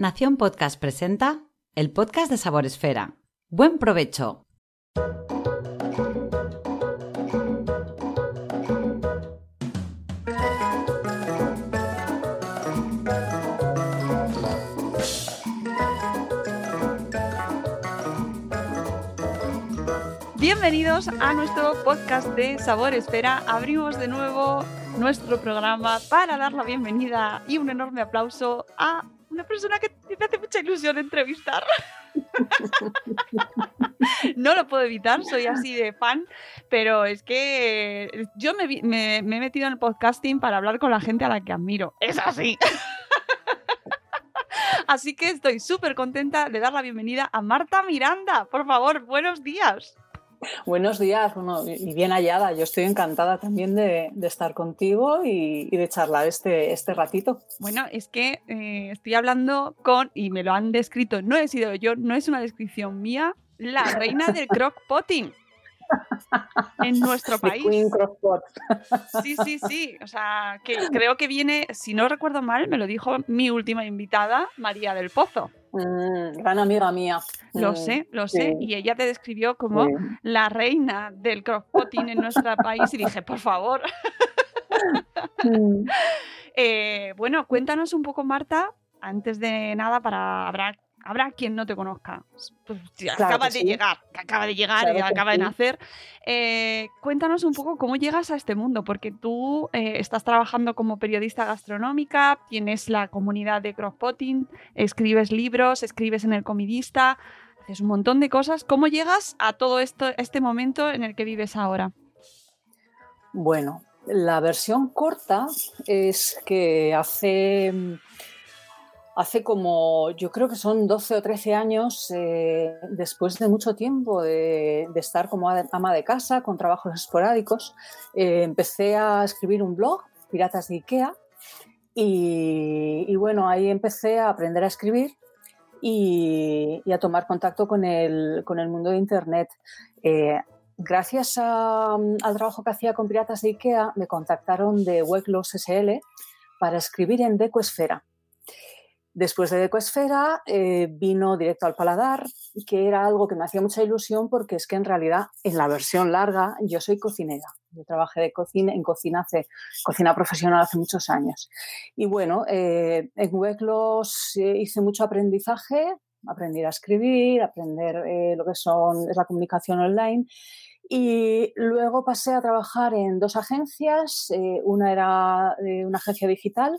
Nación Podcast presenta el podcast de Sabor Esfera. Buen provecho. Bienvenidos a nuestro podcast de Sabor Esfera. Abrimos de nuevo nuestro programa para dar la bienvenida y un enorme aplauso a una persona que me hace mucha ilusión entrevistar. no lo puedo evitar, soy así de fan, pero es que yo me, vi- me- me he metido en el podcasting para hablar con la gente a la que admiro. Es así. Así que estoy súper contenta de dar la bienvenida a Marta Miranda. Por favor, buenos días. Buenos días, bueno, y bien hallada. Yo estoy encantada también de, de estar contigo y, y de charlar este, este ratito. Bueno, es que eh, estoy hablando con, y me lo han descrito, no he sido yo, no es una descripción mía, la reina del crockpotting en nuestro país. Sí, sí, sí. O sea, que creo que viene, si no recuerdo mal, me lo dijo mi última invitada, María del Pozo. Mm, gran amiga mía. Lo Mm, sé, lo sí, sé. Y ella te describió como sí. la reina del crockpotting en nuestro país y dije, por favor. Mm, Eh, bueno, cuéntanos un poco, Marta, antes de nada, para habrá, habrá quien no te conozca. Pues, Claro acaba de sí. llegar, que acaba de llegar Claro acaba de sí. nacer. Eh, cuéntanos un poco cómo llegas a este mundo, porque tú eh, estás trabajando como periodista gastronómica, tienes la comunidad de crockpotting, escribes libros, escribes en el comidista, haces un montón de cosas. ¿Cómo llegas a todo esto, este momento en el que vives ahora? Bueno, la versión corta es que hace, hace como, yo creo que son 12 o 13 años, eh, después de mucho tiempo de, estar como ama de casa, con trabajos esporádicos, eh, empecé a escribir un blog, Piratas de Ikea, y, bueno, ahí empecé a aprender a escribir y, a tomar contacto con el, con el mundo de Internet. Eh, gracias al trabajo que hacía con Piratas de IKEA, me contactaron de Weblogs SL para escribir en Decoesfera. Después de Decoesfera eh, vino directo al paladar, que era algo que me hacía mucha ilusión porque es que en realidad en la versión larga yo soy cocinera. Yo trabajé de cocina, en cocina, hace, cocina profesional hace muchos años. Y bueno, eh, en Weblogs eh, hice mucho aprendizaje, aprender a escribir, aprender lo que son, es la comunicación online. Y luego pasé a trabajar en dos agencias. una era una agencia digital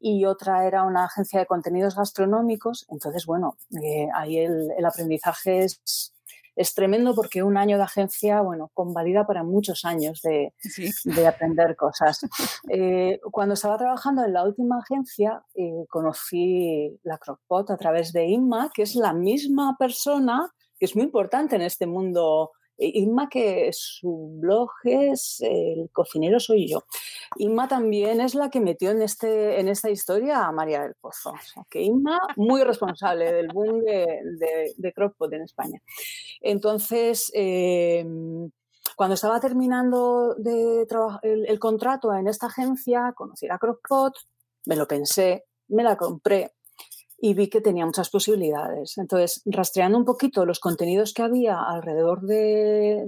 y otra era una agencia de contenidos gastronómicos. Entonces, bueno, eh, ahí el, el aprendizaje es, es tremendo porque un año de agencia, bueno, convalida para muchos años de, Sí. de aprender cosas. Eh, cuando estaba trabajando en la última agencia, eh, conocí la Crockpot a través de Inma, que es la misma persona que es muy importante en este mundo. Eh, Inma, que su blog es El cocinero soy yo. Inma también es la que metió en, este, en esta historia a María del Pozo. Que Inma, muy responsable del boom de, de, Crockpot en España. Entonces, eh, cuando estaba terminando de el, el contrato en esta agencia, conocí la Crockpot, me lo pensé, me la compré y vi que tenía muchas posibilidades. Entonces, rastreando un poquito los contenidos que había alrededor de,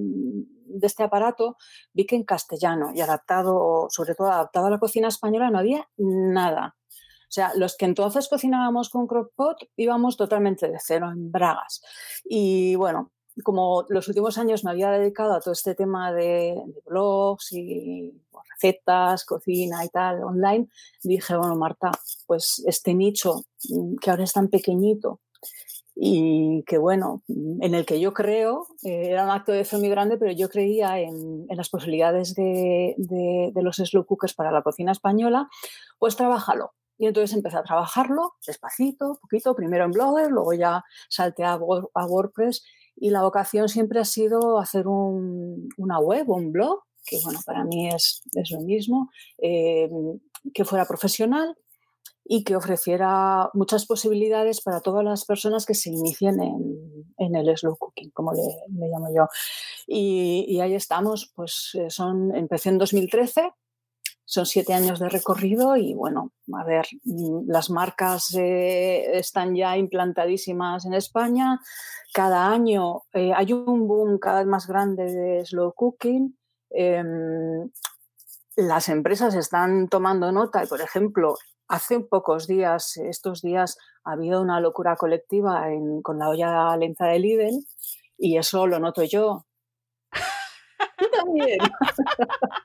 este aparato, vi que en castellano y adaptado, sobre todo adaptado a la cocina española, no había nada. O sea, los que entonces cocinábamos con crockpot íbamos totalmente de cero, en bragas. Y bueno, como los últimos años me había dedicado a todo este tema de, blogs y recetas, cocina y tal, online, dije, bueno, Marta, pues este nicho mm, que ahora es tan pequeñito y que bueno, en el que yo creo, eh, era un acto de fe muy grande, pero yo creía en, las posibilidades de, de- de los slow cookers para la cocina española, pues trabájalo. Y entonces empecé a trabajarlo despacito, poquito, primero en Blogger, luego ya salté a, WordPress y la vocación siempre ha sido hacer una web, un blog, que bueno, para mí es, es lo mismo, eh, que fuera profesional y que ofreciera muchas posibilidades para todas las personas que se inicien en, el slow cooking, como le, llamo yo. Y, ahí estamos, pues eh, son, empecé en 2013, son siete años de recorrido y bueno, a ver, mm, las marcas eh, están ya implantadísimas en España. Cada año eh, hay un boom cada vez más grande de slow cooking. Em, las empresas están tomando nota y, por ejemplo, Hace pocos días, estos días, ha habido una locura colectiva con la olla lenta de Lidl y eso lo noto yo. Tú también.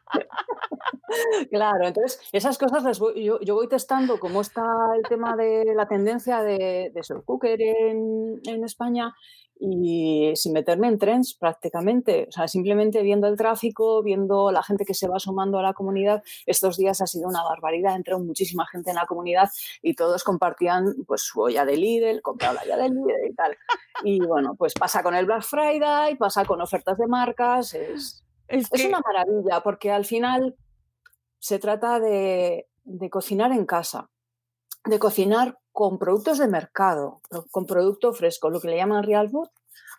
claro, entonces esas cosas yo, voy testando cómo está el tema de la tendencia de, de cooker en, en España y sin meterme en trends prácticamente, o sea, simplemente viendo el tráfico, viendo la gente que se va sumando a la comunidad. Estos días ha sido una barbaridad, entró muchísima gente en la comunidad y todos compartían pues su olla de Lidl, compraba la olla de Lidl y tal. Y bueno, pues pasa con el Black Friday, pasa con ofertas de marcas, es, es, una maravilla porque al final se trata de, de cocinar en casa, de cocinar con productos de mercado, con producto fresco, lo que le llaman real food.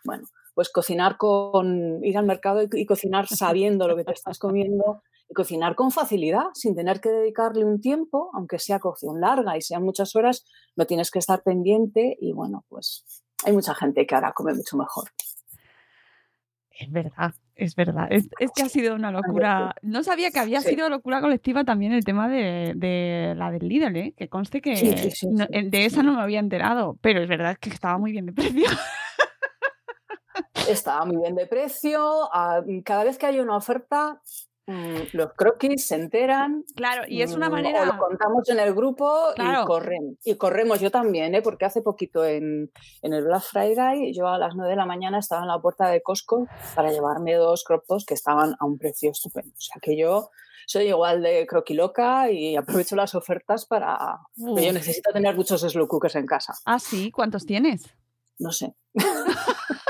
Bueno, pues cocinar con, ir al mercado y, cocinar sabiendo lo que te estás comiendo y cocinar con facilidad, sin tener que dedicarle un tiempo, aunque sea cocción larga y sean muchas horas, no tienes que estar pendiente y bueno, pues hay mucha gente que ahora come mucho mejor. Es verdad, es verdad. Es, que ha sido una locura. No sabía que había sido locura colectiva también el tema de, la del Lidl, ¿eh? que conste que de esa no me había enterado, pero es verdad que estaba muy bien de precio. Estaba muy bien de precio. Ah, cada vez que hay una oferta, los croquis se enteran. Claro, y es una mm, manera. lo contamos en el grupo y corren. Y corremos yo también, ¿eh? porque hace poquito en, el Black Friday, yo a las 9 de la mañana estaba en la puerta de Costco para llevarme dos croppos que estaban a un precio estupendo. O sea que yo soy igual de croquiloca y aprovecho las ofertas para. Yo necesito tener muchos slow cookers en casa. Ah, sí, ¿cuántos tienes? No sé.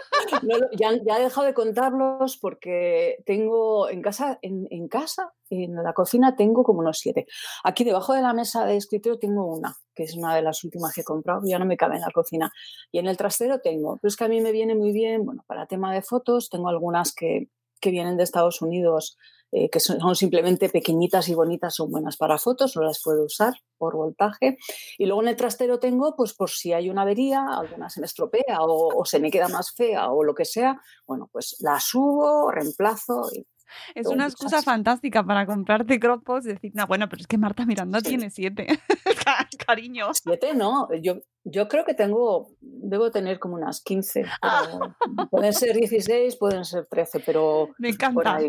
ya, he dejado de contarlos porque tengo en casa, en, casa, en la cocina tengo como unos siete. Aquí debajo de la mesa de escritorio tengo una, que es una de las últimas que he comprado, ya no me cabe en la cocina. Y en el trastero tengo, pero es que a mí me viene muy bien, bueno, para tema de fotos, tengo algunas que vienen de Estados Unidos eh, que son, simplemente pequeñitas y bonitas, son buenas para fotos, no las puedo usar por voltaje. Y luego en el trastero tengo, pues por si hay una avería, alguna se me estropea o, o se me queda más fea o lo que sea, bueno, pues la subo, reemplazo y es una excusa fantástica para comprarte crop y decir, no, bueno, pero es que Marta Miranda tiene siete. Cariño. Siete no, yo, yo creo que tengo, debo tener como unas 15. pueden ser 16, pueden ser 13, pero. Me encanta.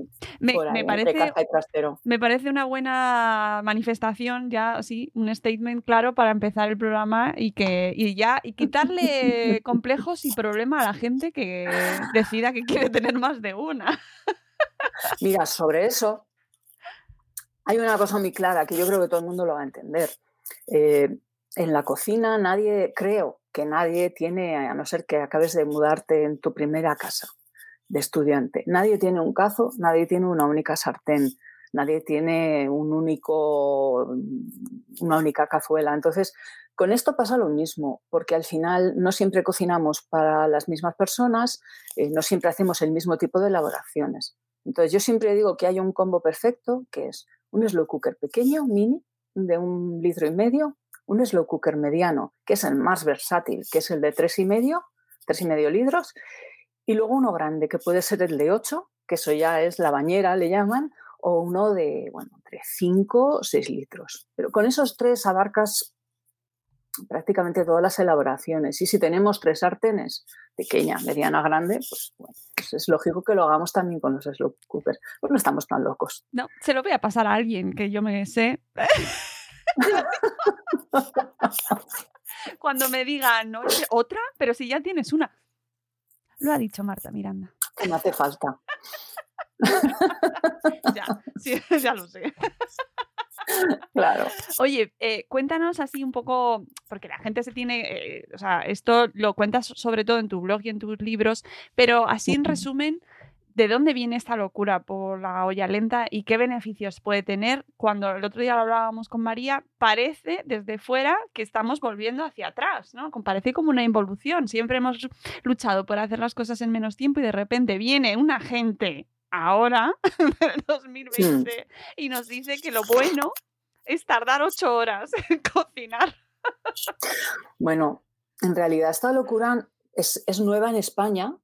me, parece, me parece una buena manifestación, ya, sí, un statement claro para empezar el programa y que y ya y quitarle complejos y problemas a la gente que decida que quiere tener más de una. Mira, sobre eso hay una cosa muy clara que yo creo que todo el mundo lo va a entender. Eh, en la cocina nadie, creo que nadie tiene, a no ser que acabes de mudarte en tu primera casa de estudiante, nadie tiene un cazo, nadie tiene una única sartén, nadie tiene un único, una única cazuela. Entonces, con esto pasa lo mismo, porque al final no siempre cocinamos para las mismas personas, eh, no siempre hacemos el mismo tipo de elaboraciones. Entonces yo siempre digo que hay un combo perfecto, que es un slow cooker pequeño, mini, de un litro y medio, un slow cooker mediano, que es el más versátil, que es el de tres y medio, tres y medio litros, y luego uno grande, que puede ser el de ocho, que eso ya es la bañera, le llaman, o uno de, bueno, entre cinco o seis litros. Pero con esos tres abarcas prácticamente todas las elaboraciones. Y si tenemos tres sartenes, pequeña, mediana, grande, pues bueno, pues es lógico que lo hagamos también con los slow cookers. Pues no estamos tan locos. No, se lo voy a pasar a alguien que yo me sé. Cuando me digan, ¿no? ¿Otra? Pero si ya tienes una. Lo ha dicho Marta Miranda. Que me hace falta. ya, sí, ya lo sé. Claro. Oye, eh, cuéntanos así un poco, porque la gente se tiene, eh, o sea, esto lo cuentas sobre todo en tu blog y en tus libros, pero así en resumen, ¿de dónde viene esta locura por la olla lenta y qué beneficios puede tener cuando el otro día lo hablábamos con María? Parece desde fuera que estamos volviendo hacia atrás, ¿no? Parece como una involución. Siempre hemos luchado por hacer las cosas en menos tiempo y de repente viene una gente ahora, en 2020, y nos dice que lo bueno es tardar ocho horas en cocinar. Bueno, en realidad esta locura es, es, nueva en España.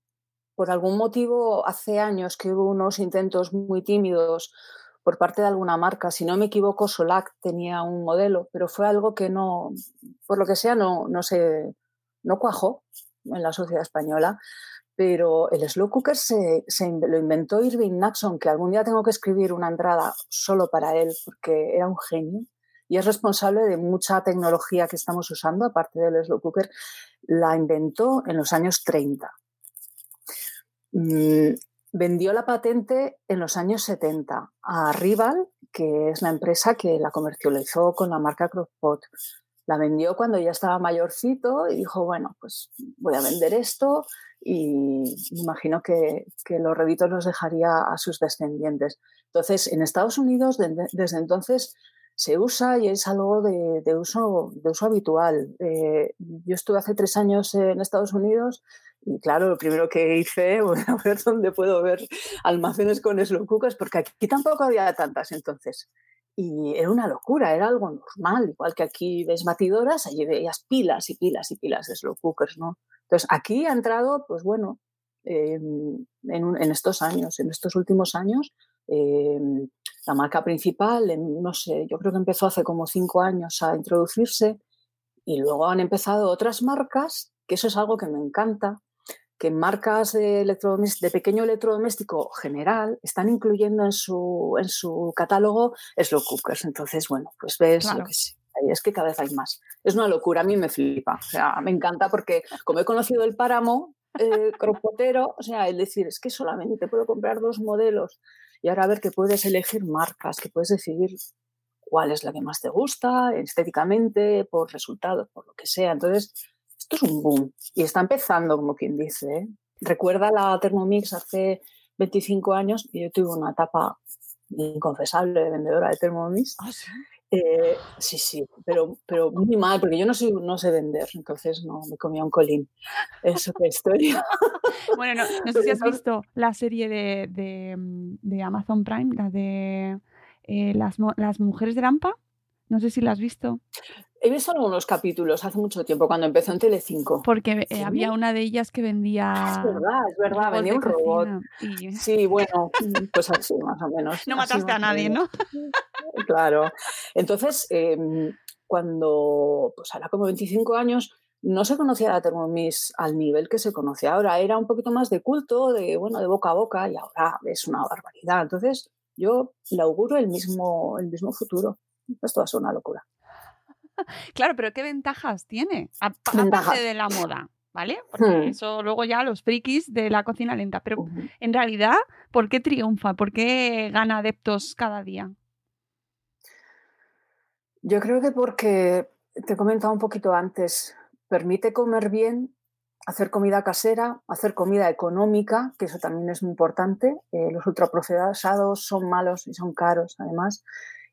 Por algún motivo, hace años que hubo unos intentos muy tímidos por parte de alguna marca. Si no me equivoco, Solac tenía un modelo, pero fue algo que no, por lo que sea, no, no, se, no cuajó en la sociedad española pero el slow cooker se, lo inventó Irving Naxon, que algún día tengo que escribir una entrada solo para él, porque era un genio y es responsable de mucha tecnología que estamos usando, aparte del slow cooker, la inventó en los años 30. Mm, vendió la patente en los años 70 a Rival, que es la empresa que la comercializó con la marca Crockpot. La vendió cuando ya estaba mayorcito y dijo, bueno, pues voy a vender esto y me imagino que, los réditos los dejaría a sus descendientes. Entonces, en Estados Unidos, desde entonces, se usa y es algo de, uso, de uso habitual. Eh, yo estuve hace tres años en Estados Unidos y claro, lo primero que hice, fue a ver dónde puedo ver almacenes con cookers, porque aquí tampoco había tantas entonces. Y era una locura, era algo normal, igual que aquí ves batidoras, allí veías pilas y pilas y pilas de slow cookers, ¿no? Entonces, aquí ha entrado, pues bueno, en, estos años, en estos últimos años, em, la marca principal, no sé, yo creo que empezó hace como cinco años a introducirse y luego han empezado otras marcas, que eso es algo que me encanta, que marcas de, de pequeño electrodoméstico general están incluyendo en su, en su catálogo slow cookers. Entonces, bueno, pues ves lo que sí. Es que cada vez hay más. Es una locura, a mí me flipa. O sea, me encanta porque como he conocido el páramo eh, cropotero, o sea, el decir, es que solamente te puedo comprar dos modelos y ahora a ver que puedes elegir marcas, que puedes decidir cuál es la que más te gusta, estéticamente, por resultados, por lo que sea. Entonces, esto es un boom y está empezando, como quien dice. ¿eh? Recuerda la Thermomix hace 25 años y yo tuve una etapa inconfesable de vendedora de Thermomix. ¿Ah, sí? Eh, sí, sí, pero, pero muy mal, porque yo no, soy, no sé vender, entonces no me comía un colín. Es otra historia. Bueno, no, sé si has visto la serie de, de, Amazon Prime, la de eh, las, las mujeres de Lampa. No sé si la has visto. He visto algunos capítulos hace mucho tiempo, cuando empezó en Telecinco. Porque eh, había una de ellas que vendía. Es verdad, es verdad, vendía un robot. Sí, bueno, pues así, más o menos. No mataste a nadie, ¿no? Claro. Entonces, em, cuando, pues ahora como 25 años, no se conocía la Thermomix al nivel que se conoce ahora. Era un poquito más de culto, de, bueno, de boca a boca, y ahora es una barbaridad. Entonces, yo le auguro el mismo, el mismo futuro. Esto va a ser una locura. claro, pero ¿qué ventajas tiene? Aparte de la moda, ¿vale? Porque hmm. eso luego ya los frikis de la cocina lenta. Pero en realidad, ¿por qué triunfa? ¿Por qué gana adeptos cada día? Yo creo que porque, te he comentado un poquito antes, permite comer bien, hacer comida casera, hacer comida económica, que eso también es muy importante. Eh, los ultraprocesados son malos y son caros, además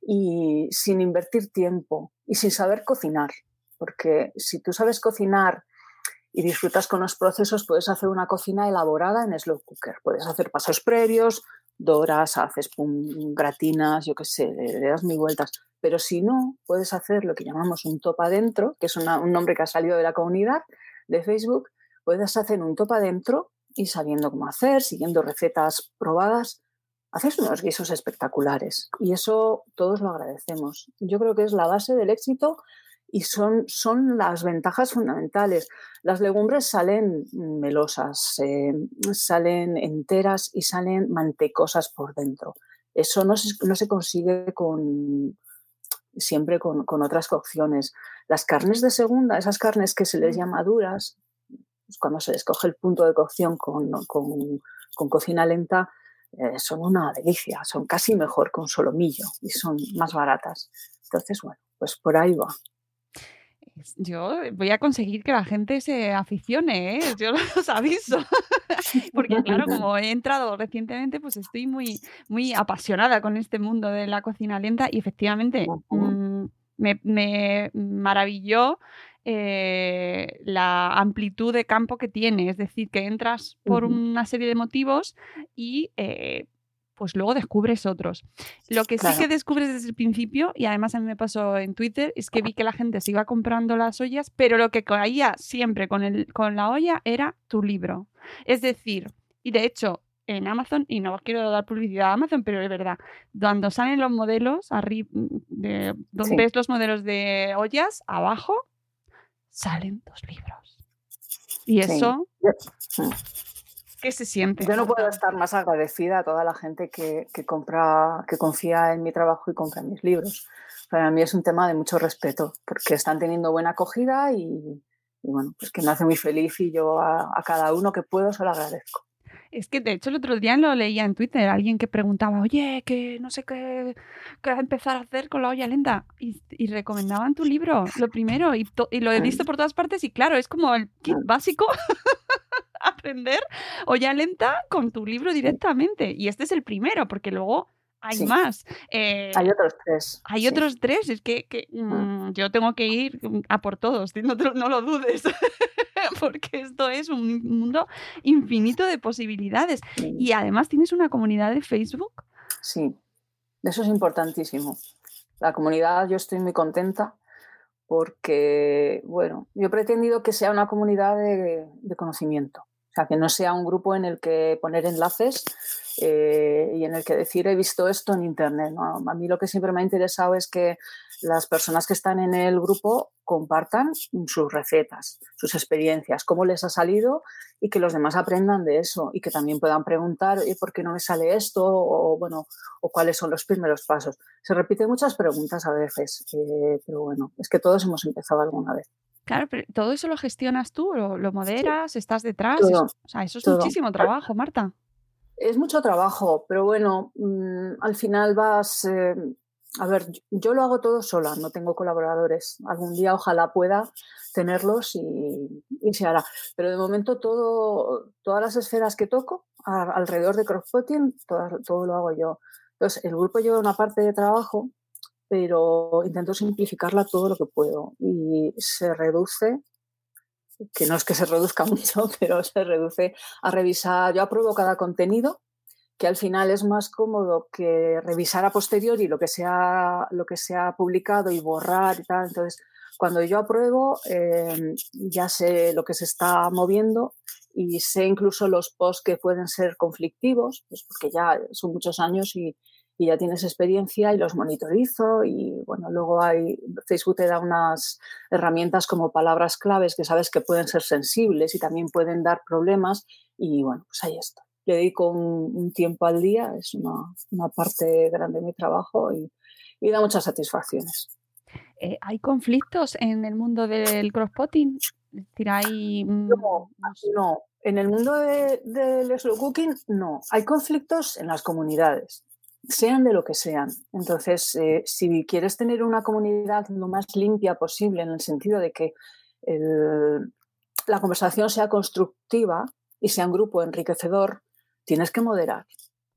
y sin invertir tiempo y sin saber cocinar. Porque si tú sabes cocinar y disfrutas con los procesos, puedes hacer una cocina elaborada en slow cooker. Puedes hacer pasos previos, doras, haces gratinas, yo qué sé, le, das mil vueltas. Pero si no, puedes hacer lo que llamamos un top adentro, que es un nombre que ha salido de la comunidad de Facebook. Puedes hacer un top adentro y sabiendo cómo hacer, siguiendo recetas probadas, haces unos guisos espectaculares y eso todos lo agradecemos. Yo creo que es la base del éxito y son, son las ventajas fundamentales. Las legumbres salen melosas, salen enteras y salen mantecosas por dentro. Eso no se, no se consigue con, siempre con, otras cocciones. Las carnes de segunda, esas carnes que se les llama duras, pues cuando se escoge el punto de cocción con, con cocina lenta, eh, son una delicia, son casi mejor que un solomillo y son más baratas. Entonces, bueno, pues por ahí va. Yo voy a conseguir que la gente se aficione, ¿eh? yo los aviso. Porque claro, como he entrado recientemente, pues estoy muy, muy apasionada con este mundo de la cocina lenta y efectivamente mm, me, me maravilló eh, la amplitud de campo que tiene. Es decir, que entras por una serie de motivos y eh, pues luego descubres otros. Lo que sí que descubres desde el principio, y además a mí me pasó en Twitter, es que vi que la gente se iba comprando las ollas, pero lo que caía siempre con, el, con la olla era tu libro. Es decir, y de hecho, en Amazon, y no quiero dar publicidad a Amazon, pero es verdad, cuando salen los modelos, arriba, de, donde ves los modelos de ollas, abajo salen dos libros. Y eso, ¿qué se siente? Yo no puedo estar más agradecida a toda la gente que, compra, que confía en mi trabajo y compra mis libros. Para mí es un tema de mucho respeto, porque están teniendo buena acogida y, bueno, pues que me hace muy feliz y yo a, a cada uno que puedo se lo agradezco. Es que de hecho el otro día lo leía en Twitter, alguien que preguntaba, oye, que no sé qué, qué a empezar a hacer con la olla lenta. Y, recomendaban tu libro, lo primero, y, lo he visto por todas partes y claro, es como el kit básico. aprender olla lenta con tu libro directamente. Y este es el primero, porque luego hay más. Eh, hay otros tres. Hay otros tres, es que, mm, yo tengo que ir a por todos, no, no lo dudes. porque esto es un mundo infinito de posibilidades. Y además tienes una comunidad de Facebook. Sí, eso es importantísimo. La comunidad, yo estoy muy contenta porque, bueno, yo he pretendido que sea una comunidad de, conocimiento. O sea, que no sea un grupo en el que poner enlaces eh, y en el que decir he visto esto en Internet. A mí lo que siempre me ha interesado es que las personas que están en el grupo compartan sus recetas, sus experiencias, cómo les ha salido y que los demás aprendan de eso y que también puedan preguntar ¿por qué no me sale esto? o bueno, o cuáles son los primeros pasos. Se repiten muchas preguntas a veces, eh, pero bueno, es que todos hemos empezado alguna vez. Claro, pero todo eso lo gestionas tú, lo, moderas, estás detrás. eso, o sea, eso es muchísimo trabajo, Marta. Es mucho trabajo, pero bueno, mm, al final vas, eh, a ver, yo lo hago todo sola, no tengo colaboradores. Algún día ojalá pueda tenerlos y, se hará. Pero de momento todo, todas las esferas que toco alrededor de crossfitting, todo, todo lo hago yo. Entonces, el grupo lleva una parte de trabajo, pero intento simplificarla todo lo que puedo y se reduce que no es que se reduzca mucho, pero se reduce a revisar. Yo apruebo cada contenido que al final es más cómodo que revisar a posteriori lo que se ha, lo que se ha publicado y borrar y tal. Entonces, cuando yo apruebo, em, ya sé lo que se está moviendo y sé incluso los posts que pueden ser conflictivos, pues porque ya son muchos años y, y ya tienes experiencia y los monitorizo y bueno, luego hay, Facebook te da unas herramientas como palabras claves que sabes que pueden ser sensibles y también pueden dar problemas y bueno, pues ahí está le dedico un, tiempo al día, es una, parte grande de mi trabajo y, da muchas satisfacciones. Eh, ¿Hay conflictos en el mundo del crosspotting? Hay... No, no, en el mundo del slow cooking no. Hay conflictos en las comunidades, sean de lo que sean. Entonces, eh, si quieres tener una comunidad lo más limpia posible, en el sentido de que la conversación sea constructiva y sea un grupo enriquecedor, tienes que moderar.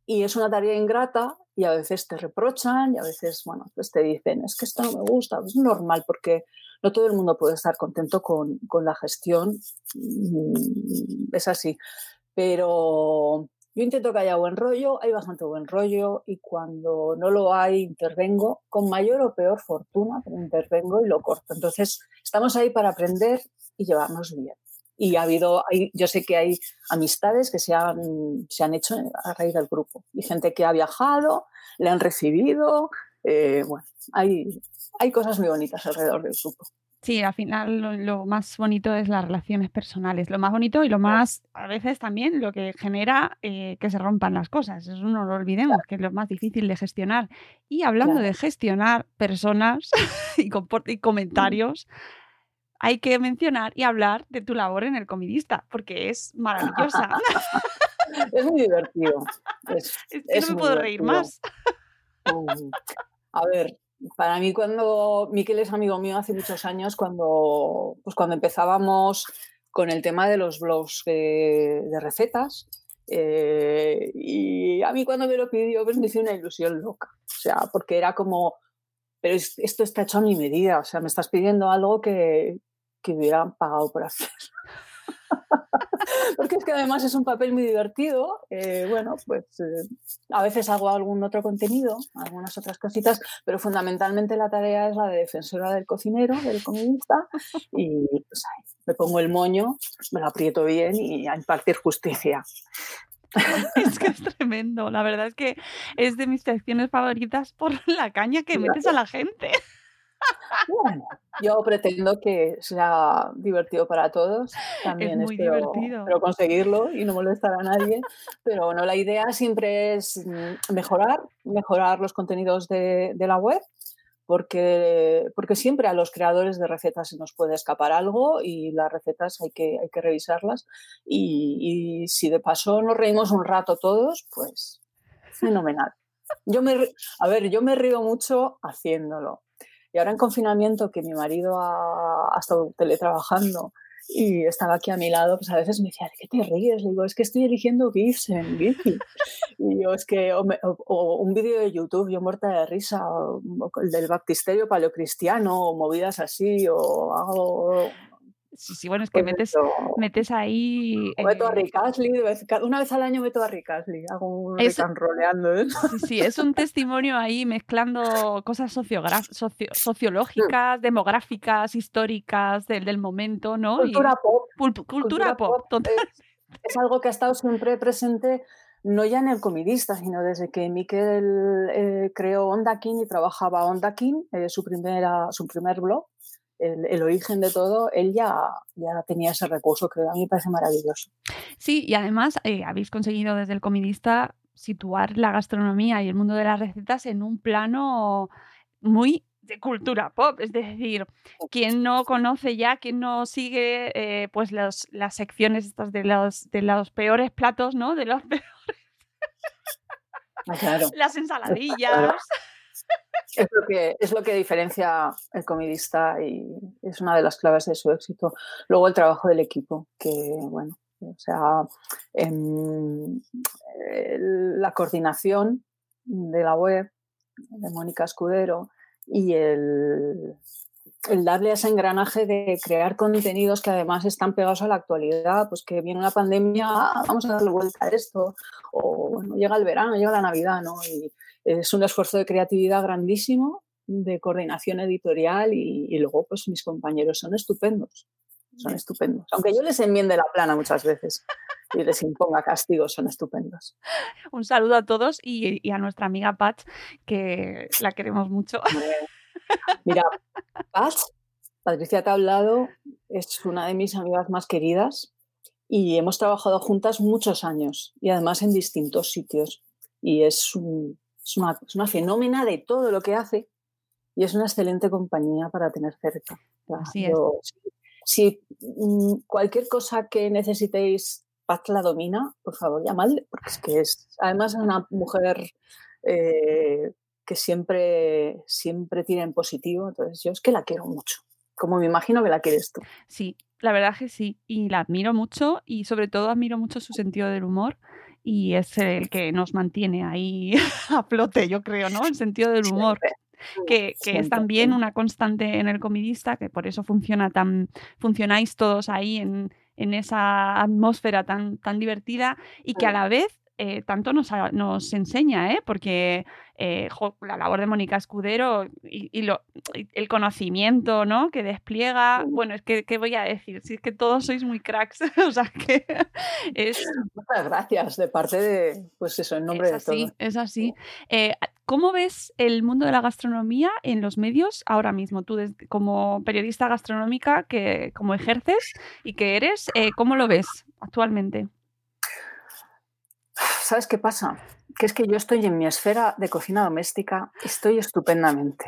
Y es una tarea ingrata y a veces te reprochan y a veces, bueno, pues te dicen, es que esto no me gusta, es normal porque no todo el mundo puede estar contento con, la gestión, mm, es así. Pero yo intento que haya buen rollo, hay bastante buen rollo y cuando no lo hay intervengo con mayor o peor fortuna, pero intervengo y lo corto. Entonces, estamos ahí para aprender y llevarnos bien y ha habido, yo sé que hay amistades que se han, se han hecho a raíz del grupo y gente que ha viajado, le han recibido, eh, bueno, hay, hay cosas muy bonitas alrededor del grupo. Sí, al final lo, más bonito es las relaciones personales, lo más bonito y lo más, a veces también, lo que genera eh, que se rompan las cosas. Eso no lo olvidemos, que es lo más difícil de gestionar. Y hablando de gestionar personas y, y comentarios, hay que mencionar y hablar de tu labor en el comidista, porque es maravillosa. es muy divertido. Es, Es que no me puedo reír más. Mm. A ver, para mí cuando Miquel es amigo mío hace muchos años, cuando, pues cuando empezábamos con el tema de los blogs de, recetas, eh, y a mí cuando me lo pidió pues me hizo una ilusión loca, o sea, porque era como, pero es- esto está hecho a mi medida, o sea, me estás pidiendo algo que, que hubieran pagado por hacer. Porque es que además es un papel muy divertido. eh, bueno, pues eh, a veces hago algún otro contenido, algunas otras cositas, pero fundamentalmente la tarea es la de defensora del cocinero, del comidista, y pues ahí me pongo el moño, me lo aprieto bien y a impartir justicia. Es que es tremendo. La verdad es que es de mis secciones favoritas por la caña que metes a la gente. Bueno, yo pretendo que sea divertido para todos. También muy espero, espero conseguirlo y no molestar a nadie. Pero bueno, la idea siempre es mm, mejorar, mejorar los contenidos de, de la web, porque, porque siempre a los creadores de recetas se nos puede escapar algo y las recetas hay que, hay que revisarlas. Y, y si de paso nos reímos un rato todos, pues fenomenal. Yo me, a ver, yo me río mucho haciéndolo. Y ahora en confinamiento, que mi marido ha, estado teletrabajando y estaba aquí a mi lado, pues a veces me decía, ¿de qué te ríes? Le digo, es que estoy eligiendo GIFs en. Y yo, es que, o, un vídeo de YouTube, yo muerta de risa, del baptisterio paleocristiano, o movidas así, o hago... Sí, sí, bueno, es que pues metes, metes ahí. meto a Rick cada- una vez al año meto a Rick Astley, hago un Es- roleando. ¿eh? Sí, sí, es un testimonio ahí mezclando cosas socio- sociológicas, demográficas, históricas del, del momento, ¿no? Y Cultura pop. pul- cultura, cultura pop, pop total. es, es algo que ha estado siempre presente, no ya en el comidista, sino desde que Miquel eh, creó Onda King y trabajaba Onda King, eh, su, primera, su primer blog, el, el origen de todo, él ya, ya tenía ese recurso que a mí me parece maravilloso. Sí, y además eh, habéis conseguido desde el comidista situar la gastronomía y el mundo de las recetas en un plano muy de cultura pop, es decir, quien no conoce ya, quien no sigue eh, pues los- las secciones estas de los, de los peores platos, ¿no? De los peores, Ah, Claro. las ensaladillas. Es lo, que, es lo que diferencia el comidista y es una de las claves de su éxito. Luego el trabajo del equipo, que bueno, o sea, em, la coordinación de la web de Mónica Escudero y el, el darle ese engranaje de crear contenidos que además están pegados a la actualidad, pues que viene una pandemia, ah, vamos a darle vuelta a esto, o bueno, llega el verano, llega la Navidad, ¿no? Y es un esfuerzo de creatividad grandísimo, de coordinación editorial y, y luego pues mis compañeros son estupendos, son estupendos. Aunque yo les enmiende la plana muchas veces y les imponga castigos, son estupendos. Un saludo a todos y, y a nuestra amiga Pat, que la queremos mucho. Mira, Paz, Patricia Tablado es una de mis amigas más queridas y hemos trabajado juntas muchos años y además en distintos sitios. Y es, un- es una, es una fenómena de todo lo que hace y es una excelente compañía para tener cerca. Así es. yo- si si, mm, cualquier cosa que necesitéis, Paz la domina, por favor, llamadle, porque es que es además es una mujer eh, que siempre, siempre tira en positivo. Entonces, yo es que la quiero mucho, como me imagino que la quieres tú. Sí, la verdad que sí. Y la admiro mucho y sobre todo admiro mucho su sentido del humor. Y es el que nos mantiene ahí a flote, yo creo, ¿no? El sentido del humor. Siempre. que, que es también una constante en el comidista, que por eso funciona tan, funcionáis todos ahí en, en esa atmósfera tan, tan divertida y que a Mm. la vez eh, tanto nos, a- nos enseña, ¿eh? porque eh, jo, la labor de Mónica Escudero y, y lo, y el conocimiento ¿no? que despliega, bueno, es que, ¿qué voy a decir? Si es que todos sois muy cracks, o sea que es, Muchas gracias de parte de, pues eso, en nombre es de así, todos. es así. Eh, ¿Cómo ves el mundo de la gastronomía en los medios ahora mismo? Tú, des- como periodista gastronómica, que como ejerces y que eres, ¿cómo lo ves actualmente? ¿Sabes qué pasa? Que es que yo estoy en mi esfera de cocina doméstica, estoy estupendamente.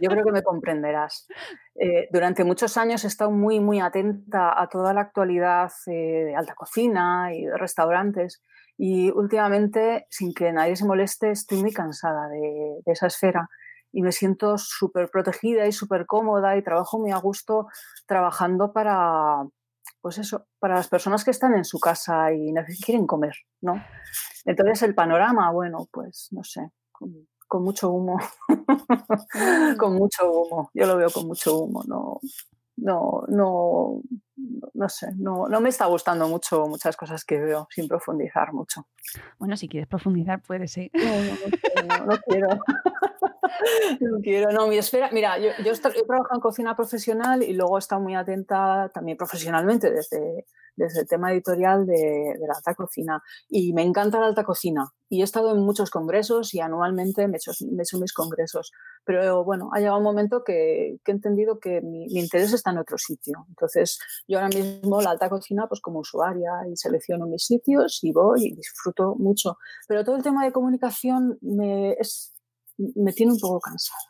Yo creo que me comprenderás. Eh, durante muchos años he estado muy, muy atenta a toda la actualidad eh, de alta cocina y restaurantes Y últimamente, sin que nadie se moleste, estoy muy cansada de, de esa esfera y me siento súper protegida y súper cómoda y trabajo muy a gusto trabajando para, pues eso, para las personas que están en su casa y quieren comer, ¿no? Entonces el panorama, bueno, pues no sé, con, con mucho humo, con mucho humo, yo lo veo con mucho humo, no, no, no, no sé, no, no me está gustando mucho muchas cosas que veo sin profundizar mucho. Bueno, si quieres profundizar, puede ser. No, no, quiero. No quiero, no, mi esfera. Mira, yo, yo, he en cocina profesional y luego he estado muy atenta también profesionalmente desde, desde el tema editorial de, la alta cocina. Y me encanta la alta cocina. Y he estado en muchos congresos y anualmente me he hecho, me he hecho mis congresos. Pero bueno, ha llegado un momento que, que he entendido que mi, mi, interés está en otro sitio. Entonces, yo ahora mismo la alta cocina, pues como usuaria, y selecciono mis sitios y voy y disfruto mucho. Pero todo el tema de comunicación me, es, me tiene un poco cansada.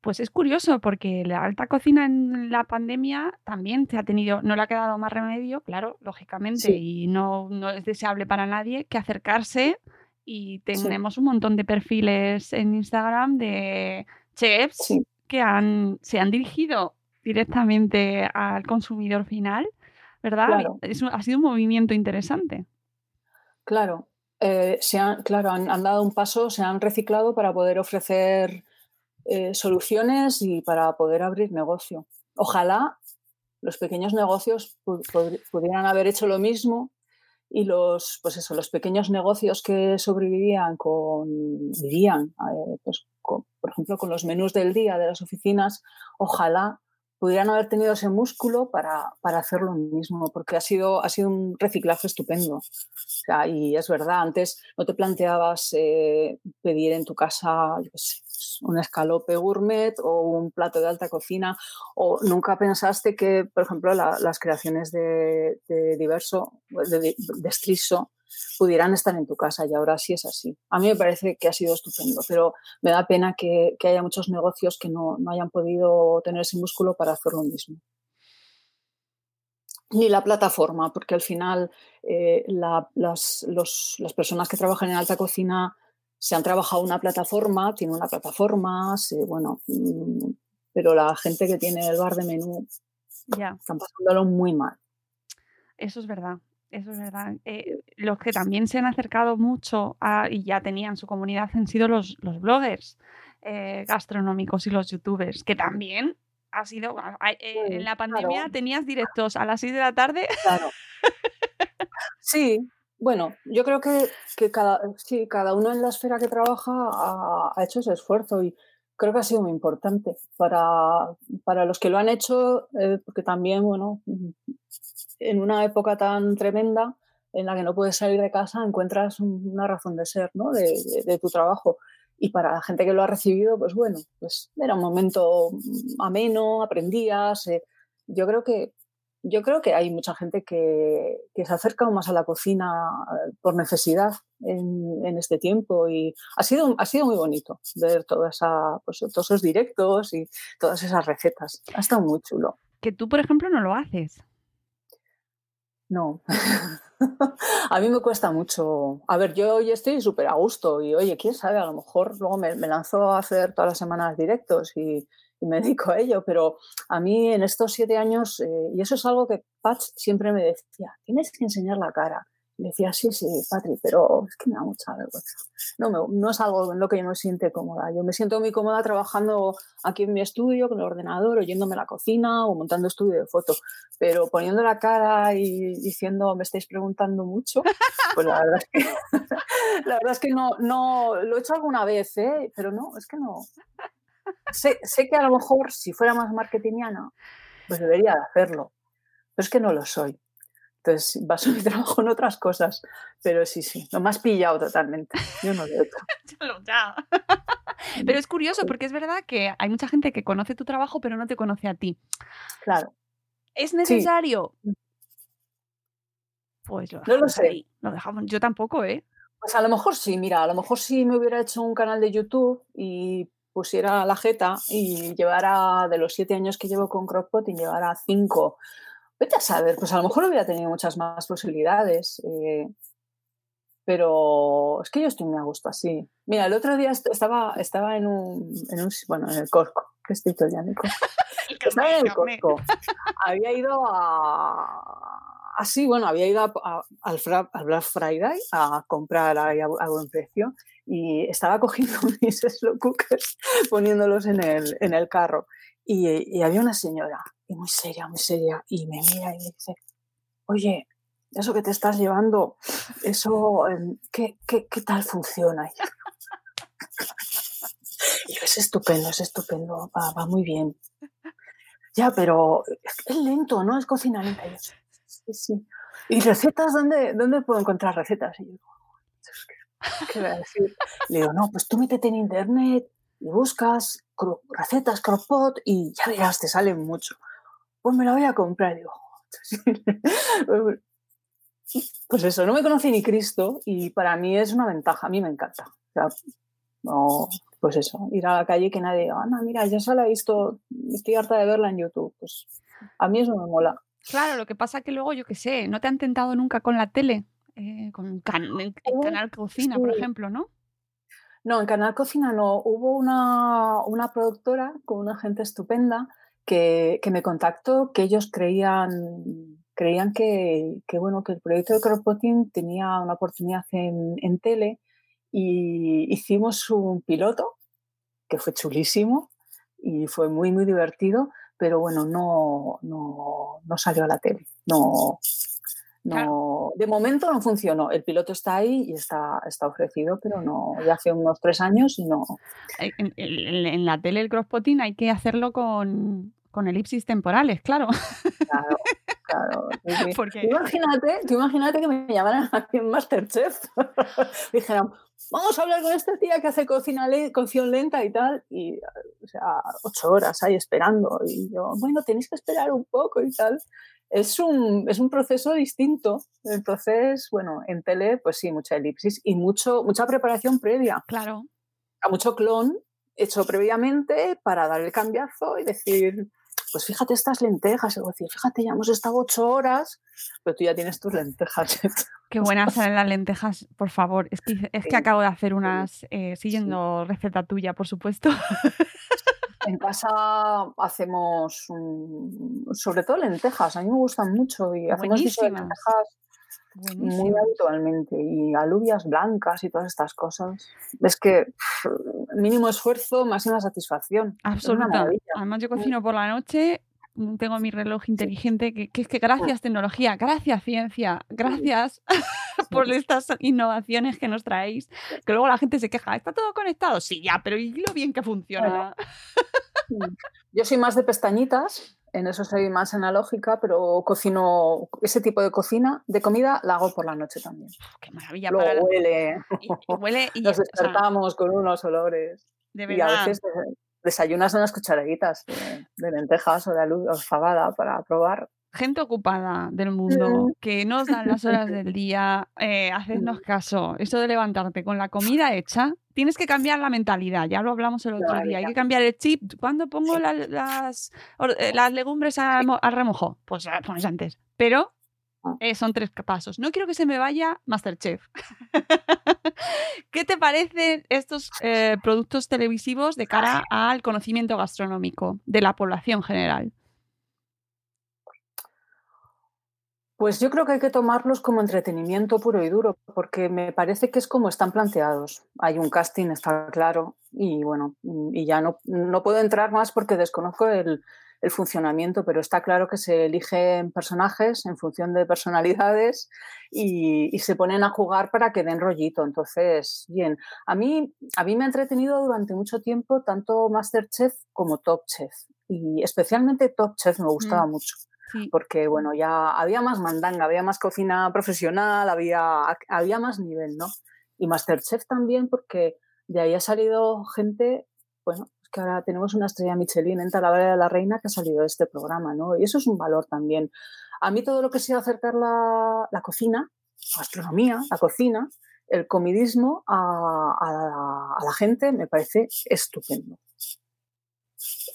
Pues es curioso porque la alta cocina en la pandemia también se ha tenido, no le ha quedado más remedio, claro, lógicamente, sí. y no, no, es deseable para nadie que acercarse y tenemos sí. un montón de perfiles en Instagram de chefs sí. que han, se han dirigido directamente al consumidor final, ¿verdad? Claro. Es, ha sido un movimiento interesante. Claro, eh, se han, claro, han, dado un paso, se han reciclado para poder ofrecer eh, soluciones y para poder abrir negocio. Ojalá los pequeños negocios pu pudieran haber hecho lo mismo y los, pues eso, los pequeños negocios que sobrevivían con, vivían, eh, pues, por ejemplo, con los menús del día de las oficinas, ojalá pudieran haber tenido ese músculo para, para, hacer lo mismo, porque ha sido, ha sido un reciclaje estupendo. O sea, y es verdad, antes no te planteabas eh, pedir en tu casa, yo sé, un escalope gourmet o un plato de alta cocina, o nunca pensaste que, por ejemplo, la, las creaciones de, de diverso, de, de estriso, pudieran estar en tu casa y ahora sí es así. A mí me parece que ha sido estupendo, pero me da pena que, que haya muchos negocios que no, no, hayan podido tener ese músculo para hacer lo mismo. Ni la plataforma, porque al final eh, la, las, los, las personas que trabajan en alta cocina se han trabajado una plataforma, tienen una plataforma, se, bueno, mmm, pero la gente que tiene el bar de menú ya. están pasándolo muy mal. Eso es verdad. Eso es verdad. Eh, los que también se han acercado mucho a, y ya tenían su comunidad han sido los, los bloggers eh, gastronómicos y los youtubers, que también ha sido. Eh, en la pandemia claro. tenías directos a las 6 de la tarde. Claro. Sí, bueno, yo creo que, que cada, sí, cada uno en la esfera que trabaja ha, ha, hecho ese esfuerzo y creo que ha sido muy importante para, para los que lo han hecho, porque también, bueno, en una época tan tremenda en la que no puedes salir de casa, encuentras una razón de ser, ¿no? De, tu trabajo. Y para la gente que lo ha recibido, pues bueno, pues era un momento ameno, aprendías. Eh, yo creo que yo creo que hay mucha gente que, se acerca más a la cocina eh, por necesidad en, en, este tiempo y ha sido, ha sido muy bonito ver toda esa, pues, todos esos directos y todas esas recetas. Ha estado muy chulo. Que tú, por ejemplo, no lo haces. No, a mí me cuesta mucho. A ver, yo hoy estoy súper a gusto y oye, quién sabe, a lo mejor luego me, me lanzo a hacer todas las semanas directos y, y, me dedico a ello, pero a mí en estos siete años, eh, y eso es algo que Patch siempre me decía, tienes que enseñar la cara. Le decía, sí, sí, Patri, pero es que me da mucha vergüenza. No, me, no es algo en lo que yo me siento cómoda. Yo me siento muy cómoda trabajando aquí en mi estudio, con el ordenador, oyéndome la cocina o montando estudio de foto. Pero poniendo la cara y diciendo, me estáis preguntando mucho, pues la verdad es que, la verdad es que no, no, lo he hecho alguna vez, ¿eh? pero no, es que no. Sé, sé que a lo mejor si fuera más marketingiana, pues debería de hacerlo, pero es que no lo soy. Entonces baso mi trabajo en otras cosas. Pero sí, sí, lo más pillado totalmente. Yo no hecho. pero es curioso porque es verdad que hay mucha gente que conoce tu trabajo pero no te conoce a ti. Claro. ¿Es necesario? Sí. Pues lo no lo sé. Ahí. Lo dejamos. Yo tampoco, ¿eh? Pues a lo mejor sí, mira, a lo mejor sí me hubiera hecho un canal de YouTube y pusiera la jeta y llevara de los siete años que llevo con Crockpot y llevara cinco Vete a saber, pues a lo mejor hubiera tenido muchas más posibilidades. Eh, Pero es que yo estoy muy a gusto así. Mira, el otro día est- estaba, estaba en un, en un, bueno, en el Corco. ¿Qué estoy ya, Nico? Estaba en el Corco. Había ido a... Así, bueno, había ido a- a- al, Fra- al Black Friday a comprar a, a buen precio y estaba cogiendo mis slow cookers, poniéndolos en el, en el carro. Y, y había una señora, y muy seria, muy seria, y me mira y me dice, oye, eso que te estás llevando, eso, em, ¿qué, qué, qué tal funciona? Y yo, es estupendo, es estupendo, va, muy bien. Ya, pero es lento, ¿no? Es cocina lenta. Yo, sí, sí. ¿Y recetas? ¿Dónde, ¿Dónde puedo encontrar recetas? Y yo, ¿qué, qué voy a decir? Le digo, no, pues tú métete en internet y buscas cro- recetas crockpot y ya verás, te salen mucho. Pues me la voy a comprar. Y digo, "Joder". pues eso, no me conoce ni Cristo y para mí es una ventaja, a mí me encanta. O sea, no, pues eso, ir a la calle y que nadie diga, Ana, mira, ya se la he visto, estoy harta de verla en YouTube. Pues a mí eso me mola. Claro, lo que pasa que luego, yo qué sé, no te han tentado nunca con la tele, eh, con can- Oh, Canal Cocina, por ejemplo, ¿no? No, en Canal Cocina no. Hubo una, una productora con una gente estupenda que, que me contactó, que ellos creían, creían que, que, bueno, que el proyecto de Crockpotting tenía una oportunidad en, en tele y hicimos un piloto que fue chulísimo y fue muy, muy divertido, pero bueno, no, no, no salió a la tele. No, no, Claro. De momento no funcionó. El piloto está ahí y está, está ofrecido, pero no, ya hace unos tres años y no. Eh, En, en- en la tele el crosspotting hay que hacerlo con, con elipsis temporales, claro. Claro, claro. sí. Porque- Tú imagínate, tú imagínate que me llamaran aquí en Masterchef. Dijeran, vamos a hablar con esta tía que hace cocina le- cocción lenta y tal. Y, o sea, ocho horas ahí esperando. Y yo, bueno, tenéis que esperar un poco y tal. Es un, es un proceso distinto. Entonces, bueno, en tele, pues sí, mucha elipsis y mucho, mucha preparación previa. Claro. A mucho clon hecho previamente para dar el cambiazo y decir, pues fíjate estas lentejas, y decir, fíjate, ya hemos estado ocho horas, pero tú ya tienes tus lentejas. Qué buenas salen las lentejas, por favor. Es que, es que acabo de hacer unas, eh, siguiendo receta tuya, por supuesto. en casa hacemos mm, sobre todo lentejas, a mí me gustan mucho y hacemos guiso de Buenísimas. lentejas muy habitualmente y alubias blancas y todas estas cosas. Es que pff, mínimo esfuerzo, máxima satisfacción. Es una Absoluta. maravilla. Además, yo cocino por la noche, mm, tengo mi reloj inteligente, que, que es que gracias tecnología, gracias ciencia, gracias por estas innovaciones que nos traéis, que luego la gente se queja, ¿está todo conectado? Sí, ya, pero ¿y lo bien que funciona? Yo soy más de pestañitas, en eso soy más analógica, pero cocino ese tipo de cocina, de comida, la hago por la noche también. Qué maravilla Luego para la- huele, y- y huele y nos o sea, despertamos con unos olores. de Y a verdad. veces eh, desayunas unas cucharaditas de, de lentejas o de alu- o fabada para probar. gente ocupada del mundo, Mm. que nos dan las horas del día, eh, hacednos caso. Eso de levantarte con la comida hecha, tienes que cambiar la mentalidad. Ya lo hablamos el otro día. Hay que cambiar el chip. ¿Cuándo pongo la- las, or- eh, las legumbres al, al remojo? Pues las pones antes. Pero Ah. Eh, son tres pasos. No quiero que se me vaya Masterchef. ¿Qué te parecen estos eh, productos televisivos de cara al conocimiento gastronómico de la población general? Pues yo creo que hay que tomarlos como entretenimiento puro y duro, porque me parece que es como están planteados. Hay un casting, está claro, y bueno, y ya no, no puedo entrar más porque desconozco el, el funcionamiento, pero está claro que se eligen personajes en función de personalidades y, y se ponen a jugar para que den rollito. Entonces, bien, a mí, a mí me ha entretenido durante mucho tiempo tanto Masterchef como Top Chef, y especialmente Top Chef me gustaba Mm. mucho Sí. porque bueno, ya había más mandanga, había más cocina profesional, había, había más nivel, ¿no? Y Masterchef también, porque de ahí ha salido gente, bueno, que ahora tenemos una estrella Michelin en Talavera de la Reina que ha salido de este programa, ¿no? Y eso es un valor también. A mí todo lo que sea acercar la, la cocina, la gastronomía, la cocina, el comidismo a, a la- gente me parece estupendo.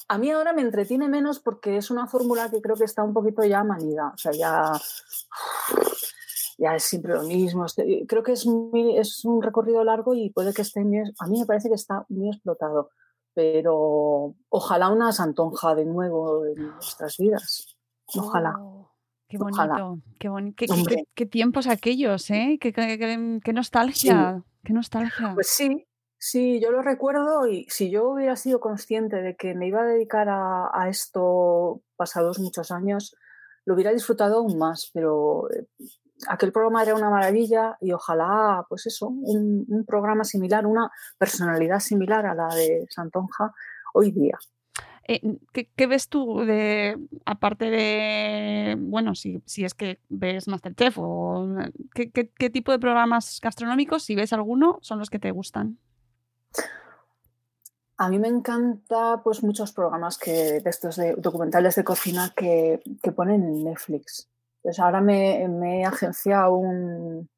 A mí ahora me entretiene menos porque es una fórmula que creo que está un poquito ya manida. O sea, ya, ya es siempre lo mismo. Este, creo que es, es un recorrido largo y puede que esté, a mí me parece que está muy explotado, pero ojalá una santonja de nuevo en nuestras vidas. Ojalá. Oh, qué bonito, qué, qué, qué, tiempos aquellos, ¿eh? Qué, nostalgia, qué nostalgia. Pues sí, sí, yo lo recuerdo y si yo hubiera sido consciente de que me iba a dedicar a, a esto pasados muchos años, lo hubiera disfrutado aún más, pero eh, aquel programa era una maravilla y ojalá, pues eso, un, programa similar, una personalidad similar a la de Santonja hoy día. Eh, ¿qué, ves tú de, aparte de, bueno, si, si es que ves Masterchef o ¿qué, qué, tipo de programas gastronómicos, si ves alguno, son los que te gustan? A mí me encanta pues muchos programas que, de estos de, documentales de cocina que, que ponen en Netflix. Pues ahora me, me he agenciado un,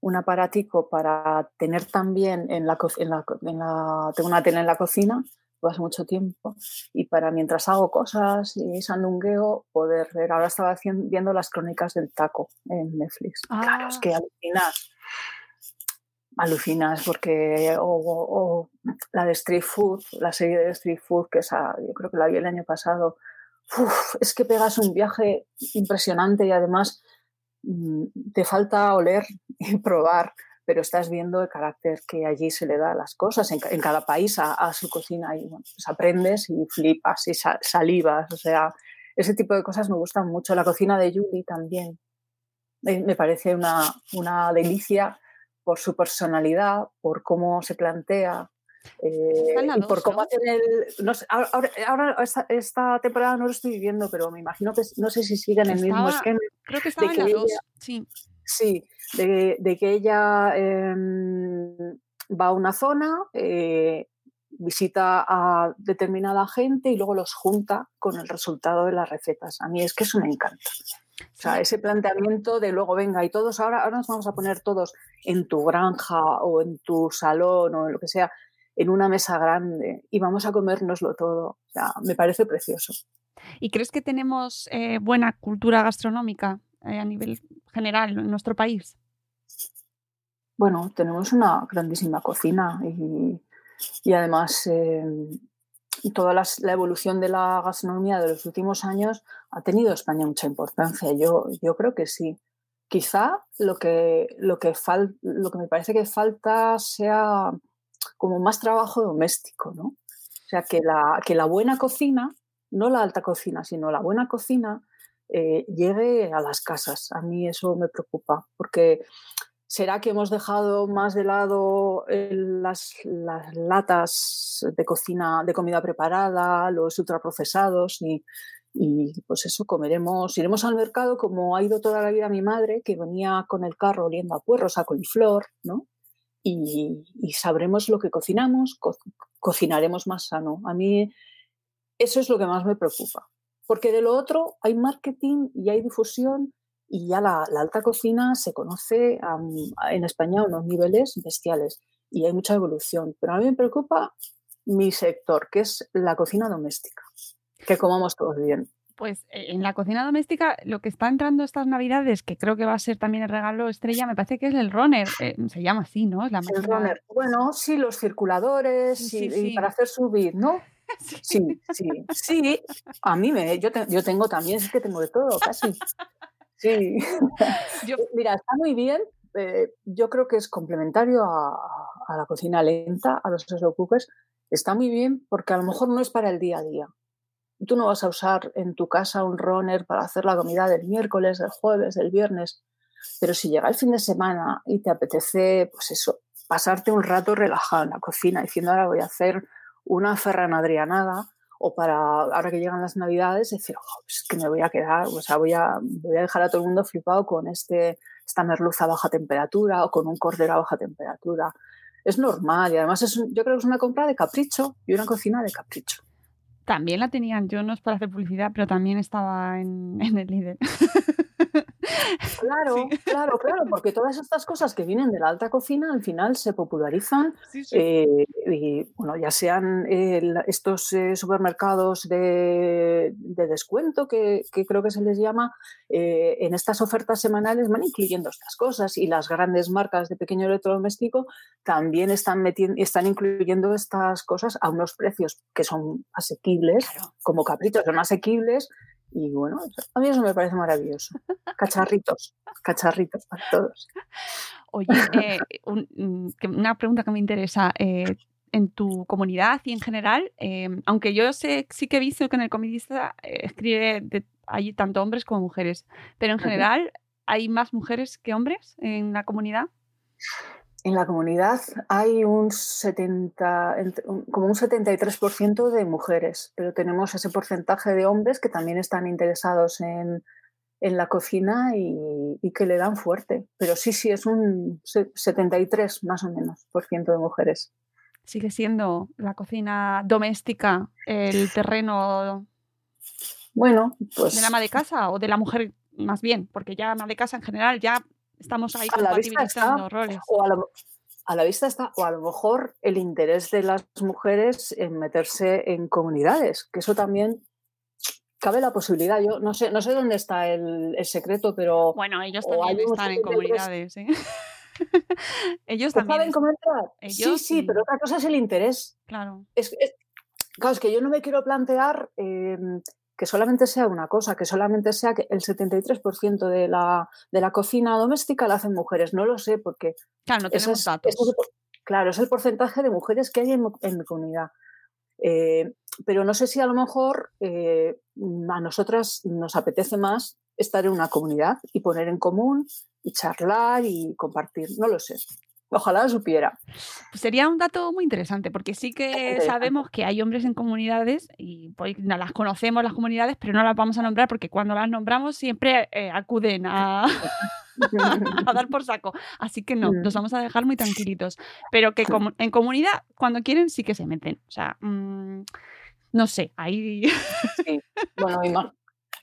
un, aparatico para tener también en la, en la, en la, tengo una tele en la cocina, hace mucho tiempo, y para mientras hago cosas y sandungueo, poder ver. Ahora estaba haciendo, viendo las crónicas del taco en Netflix. Claro, es que ah. alucinas alucinas porque o, la de Street Food, la serie de Street Food, que esa, yo creo que la vi el año pasado, es que pegas un viaje impresionante y además mm, te falta oler y probar, pero estás viendo el carácter que allí se le da a las cosas, en, cada país a, su cocina y pues aprendes y flipas y salivas, o sea, ese tipo de cosas me gustan mucho. La cocina de Julie también eh, me parece una, una delicia por su personalidad, por cómo se plantea. Eh, y por cómo hacen el. No sé, ahora, esta, temporada no lo estoy viviendo, pero me imagino que no sé si siguen el mismo esquema. Creo que estaba en la sí. Sí, de, que ella em, va a una zona, eh, visita a determinada gente y luego los junta con el resultado de las recetas. A mí es que eso me encanta. O sea, ese planteamiento de luego, venga, y todos ahora, ahora nos vamos a poner todos en tu granja o en tu salón o en lo que sea, en una mesa grande y vamos a comérnoslo todo. O sea, me parece precioso. ¿Y crees que tenemos eh, buena cultura gastronómica eh, a nivel general en nuestro país? Bueno, tenemos una grandísima cocina y, y además eh, toda la evolución de la gastronomía de los últimos años ha tenido España mucha importancia. Yo, yo creo que sí. Quizá lo que, lo, que lo que me parece que falta sea como más trabajo doméstico, ¿no? O sea, que la, que la buena cocina, no la alta cocina, sino la buena cocina, eh, llegue a las casas. A mí eso me preocupa, porque ¿Será que hemos dejado más de lado las, latas de cocina, de comida preparada, los ultraprocesados y, y pues eso, comeremos, iremos al mercado como ha ido toda la vida mi madre, que venía con el carro oliendo a puerros, a coliflor, ¿no? Y, sabremos lo que cocinamos, cocinaremos más sano. A mí eso es lo que más me preocupa, porque de lo otro hay marketing y hay difusión y ya la, alta cocina se conoce en España a unos niveles bestiales y hay mucha evolución. Pero a mí me preocupa mi sector, que es la cocina doméstica, que comamos todos bien. Pues eh, en la cocina doméstica lo que está entrando estas navidades, que creo que va a ser también el regalo estrella, me parece que es el runner. Eh, se llama así, ¿no? la el runner. Bueno, sí, los circuladores y, para hacer subir, ¿no? Sí, sí, sí. A mí me, yo, yo tengo también, es que tengo de todo, casi. Sí. Mira, está muy bien. Eh, yo creo que es complementario a, la cocina lenta, a los slow cookers. Está muy bien porque a lo mejor no es para el día a día. Tú no vas a usar en tu casa un runner para hacer la comida del miércoles, del jueves, del viernes. Pero si llega el fin de semana y te apetece, pues eso, pasarte un rato relajado en la cocina diciendo ahora voy a hacer una ferranadrianada, o para ahora que llegan las navidades decir, oh, es que me voy a quedar, o sea, voy a, voy a dejar a todo el mundo flipado con este, esta merluza a baja temperatura o con un cordero a baja temperatura. Es normal y además es, yo creo que es una compra de capricho y una cocina de capricho. También la tenían, yo no es para hacer publicidad, pero también estaba en, en el líder. Claro, claro, claro, porque todas estas cosas que vienen de la alta cocina al final se popularizan, eh, y, bueno, ya sean eh, estos eh, supermercados de, descuento, que, creo que se les llama, en estas ofertas semanales van incluyendo estas cosas y las grandes marcas de pequeño electrodoméstico también están, metiendo, están incluyendo estas cosas a unos precios que son asequibles, como capritos son asequibles y bueno, a mí eso me parece maravilloso. Cacharritos, cacharritos para todos. Oye, eh, mm, una pregunta que me interesa. Eh, en tu comunidad y en general, em, aunque yo sé, sí que he visto que en el comidista eh, escribe hay tanto hombres como mujeres, pero en general, ¿hay más mujeres que hombres en la comunidad? En la comunidad hay un 70, como un 73% de mujeres, pero tenemos ese porcentaje de hombres que también están interesados en, la cocina y, que le dan fuerte. Pero sí, sí, es un 73 más o menos por ciento de mujeres. Sigue siendo la cocina doméstica el terreno bueno, pues, de la ama de casa o de la mujer más bien, porque ya ama de casa en general ya Estamos ahí a la vista está, O a, la vista está, o a lo mejor el interés de las mujeres en meterse en comunidades, que eso también cabe la posibilidad. Yo no sé, no sé dónde está el, secreto, pero. Bueno, ellos también están en comunidades, ¿eh? ellos también. ¿Saben sí, sí, pero otra cosa es el interés. Claro. Es, claro, es que yo no me quiero plantear em, que solamente sea una cosa, que solamente sea que el 73% de la, de la cocina doméstica la hacen mujeres. No lo sé porque... Claro, no tenemos datos. claro, es el porcentaje de mujeres que hay en, mi comunidad. Eh, pero no sé si a lo mejor eh, a nosotras nos apetece más estar en una comunidad y poner en común y charlar y compartir. No lo sé. Ojalá supiera. Pues sería un dato muy interesante, porque sí que sabemos que hay hombres en comunidades y pues, no, las conocemos las comunidades, pero no las vamos a nombrar porque cuando las nombramos siempre eh, acuden a, a, dar por saco. Así que no, los mm. vamos a dejar muy tranquilitos. Pero que en comunidad, cuando quieren, sí que se meten. O sea, mm, no sé, ahí. sí. Bueno,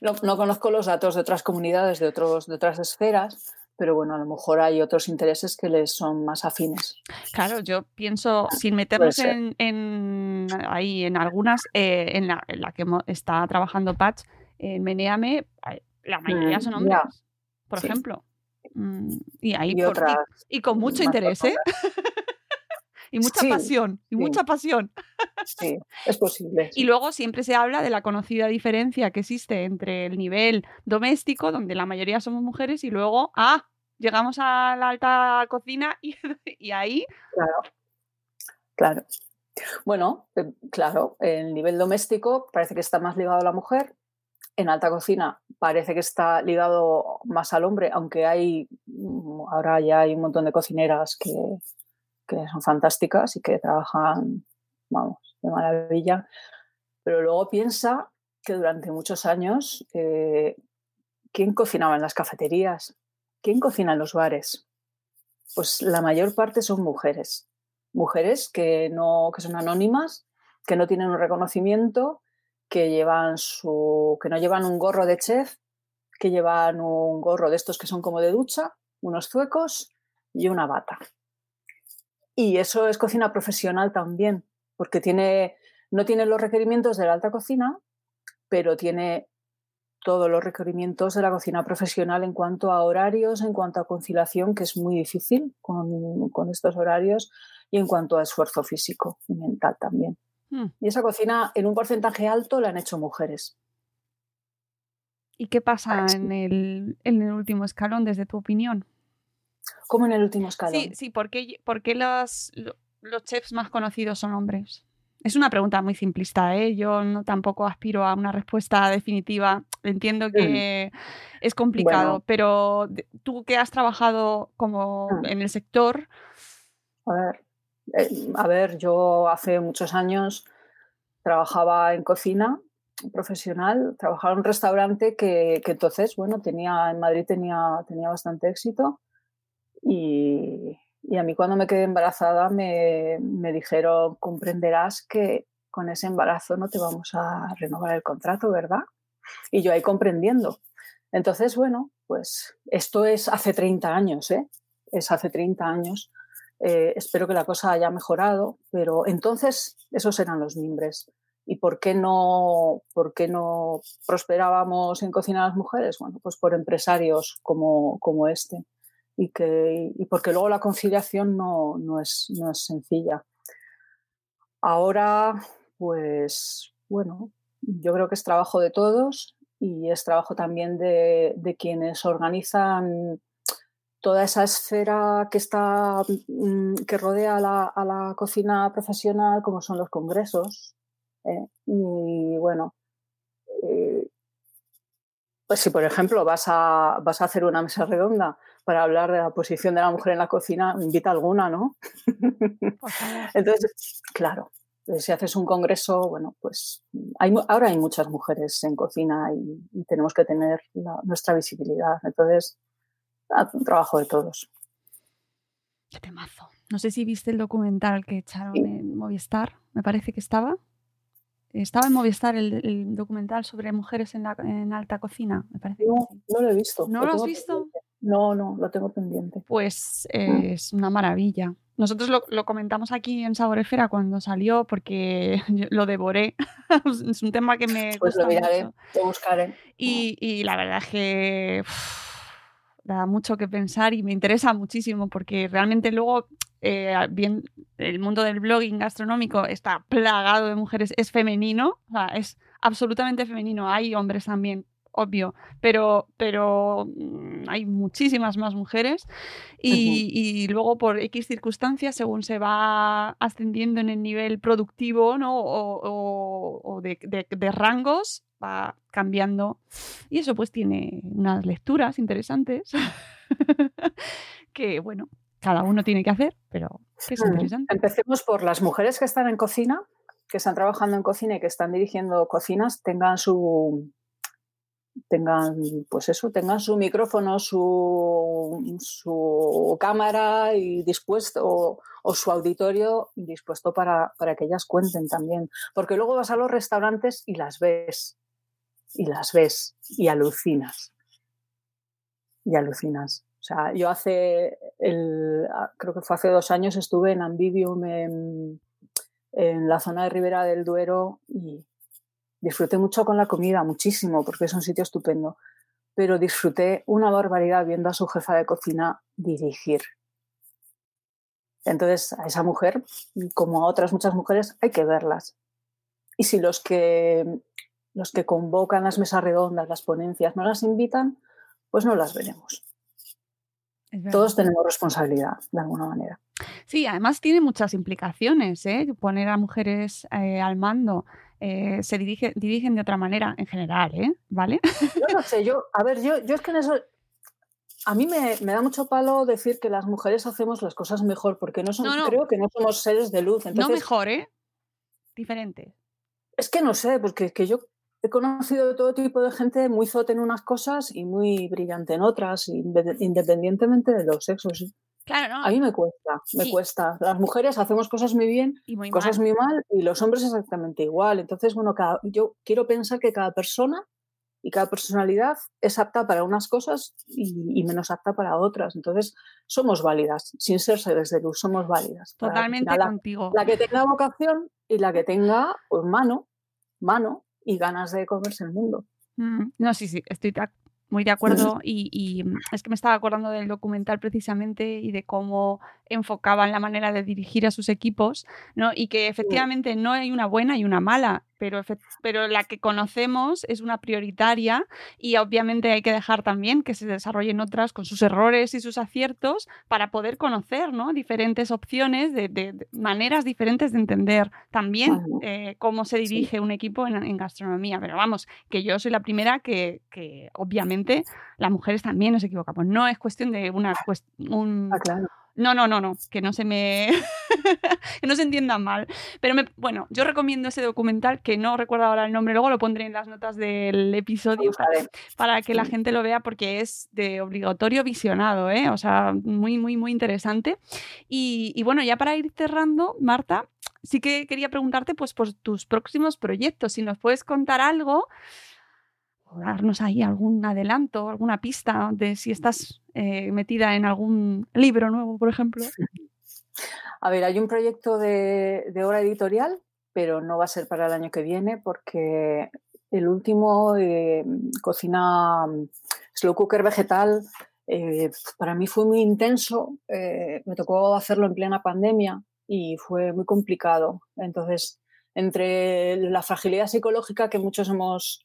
no, no, conozco los datos de otras comunidades, de, otros, de otras esferas pero bueno, a lo mejor hay otros intereses que les son más afines. Claro, yo pienso, sin meternos en, ahí en algunas, eh, en, la, que está trabajando Patch, en Meneame, la mayoría mm, son hombres, por ejemplo. Mm, y ahí y, con mucho interés, ¿eh? y mucha pasión, y mucha pasión. Sí, es posible. Y luego siempre se habla de la conocida diferencia que existe entre el nivel doméstico, donde la mayoría somos mujeres, y luego, ah, llegamos a la alta cocina y, ahí... Claro, claro. Bueno, eh, claro, el nivel doméstico parece que está más ligado a la mujer, en alta cocina parece que está ligado más al hombre, aunque hay mm, ahora ya hay un montón de cocineras que, que son fantásticas y que trabajan, vamos, de maravilla. Pero luego piensa que durante muchos años, eh, ¿quién cocinaba en las cafeterías? ¿Quién cocina en los bares? Pues la mayor parte son mujeres. Mujeres que, no, que son anónimas, que no tienen un reconocimiento, que, llevan su, que no llevan un gorro de chef, que llevan un gorro de estos que son como de ducha, unos zuecos y una bata. Y eso es cocina profesional también, porque tiene, no tiene los requerimientos de la alta cocina, pero tiene todos los requerimientos de la cocina profesional en cuanto a horarios, en cuanto a conciliación, que es muy difícil con, estos horarios, y en cuanto a esfuerzo físico y mental también. Hmm. Y esa cocina en un porcentaje alto la han hecho mujeres. ¿Y qué pasa en el, en el último escalón, desde tu opinión? ¿Cómo en el último escalón? Sí, sí, ¿por qué, los, los chefs más conocidos son hombres? Es una pregunta muy simplista, ¿eh? Yo no tampoco aspiro a una respuesta definitiva. Entiendo que es complicado, pero tú que has trabajado como mm. en el sector. A ver, eh, a ver, yo hace muchos años trabajaba en cocina profesional, trabajaba en un restaurante que, que entonces, bueno, tenía en Madrid tenía, tenía bastante éxito y, a mí cuando me quedé embarazada me, dijeron, comprenderás que con ese embarazo no te vamos a renovar el contrato, ¿verdad? Y yo ahí comprendiendo. Entonces, bueno, pues esto es hace 30 años, ¿eh? Es hace 30 años. Eh, espero que la cosa haya mejorado, pero entonces esos eran los mimbres. ¿Y por qué no, por qué no prosperábamos en cocina las mujeres? Bueno, pues por empresarios como, como este. Y, que, y porque luego la conciliación no, no, es, no es sencilla. Ahora, pues bueno, yo creo que es trabajo de todos y es trabajo también de, de quienes organizan toda esa esfera que está mm, que rodea a la, a la cocina profesional, como son los congresos, ¿eh? Y bueno, eh, pues si por ejemplo vas a, vas a hacer una mesa redonda para hablar de la posición de la mujer en la cocina, invita alguna, ¿no? Entonces, claro, eh, si haces un congreso, bueno, pues hay, ahora hay muchas mujeres en cocina y, tenemos que tener nuestra visibilidad. Entonces, un trabajo de todos. Qué temazo. No sé si viste el documental que echaron en Movistar, me parece que estaba. Estaba en Movistar el, documental sobre mujeres en, la, en alta cocina, me parece. No, no lo he visto. ¿No lo, has visto? No, no, lo tengo pendiente. Pues mm. es una maravilla. Nosotros lo, comentamos aquí en Saboresfera cuando salió porque lo devoré. es un tema que me pues lo miraré, Lo buscaré. Y, y, la verdad es que da mucho que pensar y me interesa muchísimo porque realmente luego eh, bien, el mundo del blogging gastronómico está plagado de mujeres, es femenino, es absolutamente femenino. Hay hombres también, obvio, pero, pero mm, hay muchísimas más mujeres y, luego por X circunstancias, según se va ascendiendo en el nivel productivo ¿no? o, de, de, rangos, va cambiando y eso pues tiene unas lecturas interesantes que bueno cada uno tiene que hacer, pero es interesante. Empecemos por las mujeres que están en cocina, que están trabajando en cocina y que están dirigiendo cocinas, tengan su tengan pues eso, tengan su micrófono, su, su cámara y dispuesto o, o su auditorio dispuesto para, para que ellas cuenten también. Porque luego vas a los restaurantes y las ves, y las ves, y alucinas. Y alucinas. Sea, yo hace, ah, creo que fue hace dos años, estuve en Ambivium en, la zona de Ribera del Duero y disfruté mucho con la comida, muchísimo, porque es un sitio estupendo. Pero disfruté una barbaridad viendo a su jefa de cocina dirigir. Entonces, a esa mujer, como a otras muchas mujeres, hay que verlas. Y si los que, los que convocan las mesas redondas, las ponencias, no las invitan, pues no las veremos. Todos tenemos responsabilidad, de alguna manera. Sí, además tiene muchas implicaciones, ¿eh? Poner a mujeres eh, al mando. Eh, se dirige, dirigen de otra manera en general, ¿eh? ¿Vale? Yo no sé, yo, a ver, yo, yo es que en eso. A mí me, da mucho palo decir que las mujeres hacemos las cosas mejor, porque no, son, creo que no somos seres de luz. no mejor, ¿eh? Diferente. Es que no sé, porque que yo he conocido todo tipo de gente muy zote en unas cosas y muy brillante en otras, independientemente de los sexos. Claro, A mí me cuesta, me cuesta. Las mujeres hacemos cosas muy bien, y cosas muy mal, y los hombres exactamente igual. Entonces, bueno, yo quiero pensar que cada persona y cada personalidad es apta para unas cosas y, menos apta para otras. Entonces, somos válidas, sin ser seres de luz, somos válidas. Totalmente contigo. La que tenga vocación y la que tenga pues, mano, mano y ganas de comerse el mundo. Mm, no, sí, sí, estoy muy de acuerdo y, mm, es que me estaba acordando del documental precisamente y de cómo enfocaban la manera de dirigir a sus equipos, ¿no? Y que efectivamente no hay una buena y una mala, pero, pero la que conocemos es una prioritaria y obviamente hay que dejar también que se desarrollen otras con sus errores y sus aciertos para poder conocer ¿no? diferentes opciones, de, maneras diferentes de entender también eh, cómo se dirige un equipo en, gastronomía. Pero vamos, que yo soy la primera que, que obviamente las mujeres también nos equivocamos. No es cuestión de una... Un, ah, claro no, no, no, no, que no se me. que no se entiendan mal. Pero bueno, yo recomiendo ese documental, que no recuerdo ahora el nombre, luego lo pondré en las notas del episodio para, que la gente lo vea, porque es de obligatorio visionado, ¿eh? O sea, muy, muy, muy interesante. Y, bueno, ya para ir cerrando, Marta, sí que quería preguntarte, pues, por tus próximos proyectos, si nos puedes contar algo darnos ahí algún adelanto, alguna pista de si estás eh, metida en algún libro nuevo, por ejemplo. A ver, hay un proyecto de, de obra editorial, pero no va a ser para el año que viene porque el último, eh, cocina mm, slow cooker vegetal, eh, para mí fue muy intenso. me tocó hacerlo en plena pandemia y fue muy complicado. Entonces, entre la fragilidad psicológica que muchos hemos,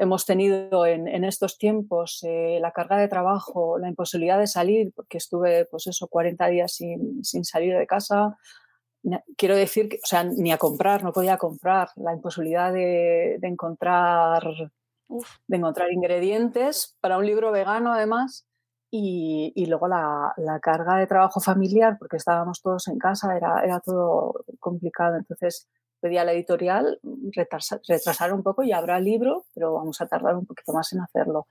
hemos tenido en, en estos tiempos, eh, la carga de trabajo, la imposibilidad de salir, porque estuve, pues eso, 40 días sin, sin salir de casa, quiero decir, que, o sea, ni a comprar, no podía comprar, la imposibilidad de, de encontrar, Uf, de encontrar ingredientes para un libro vegano además y, y luego la, la carga de trabajo familiar, porque estábamos todos en casa, era, era todo complicado. Entonces pedí a la editorial retrasar, retrasar un poco y habrá libro, pero vamos a tardar un poquito más en hacerlo.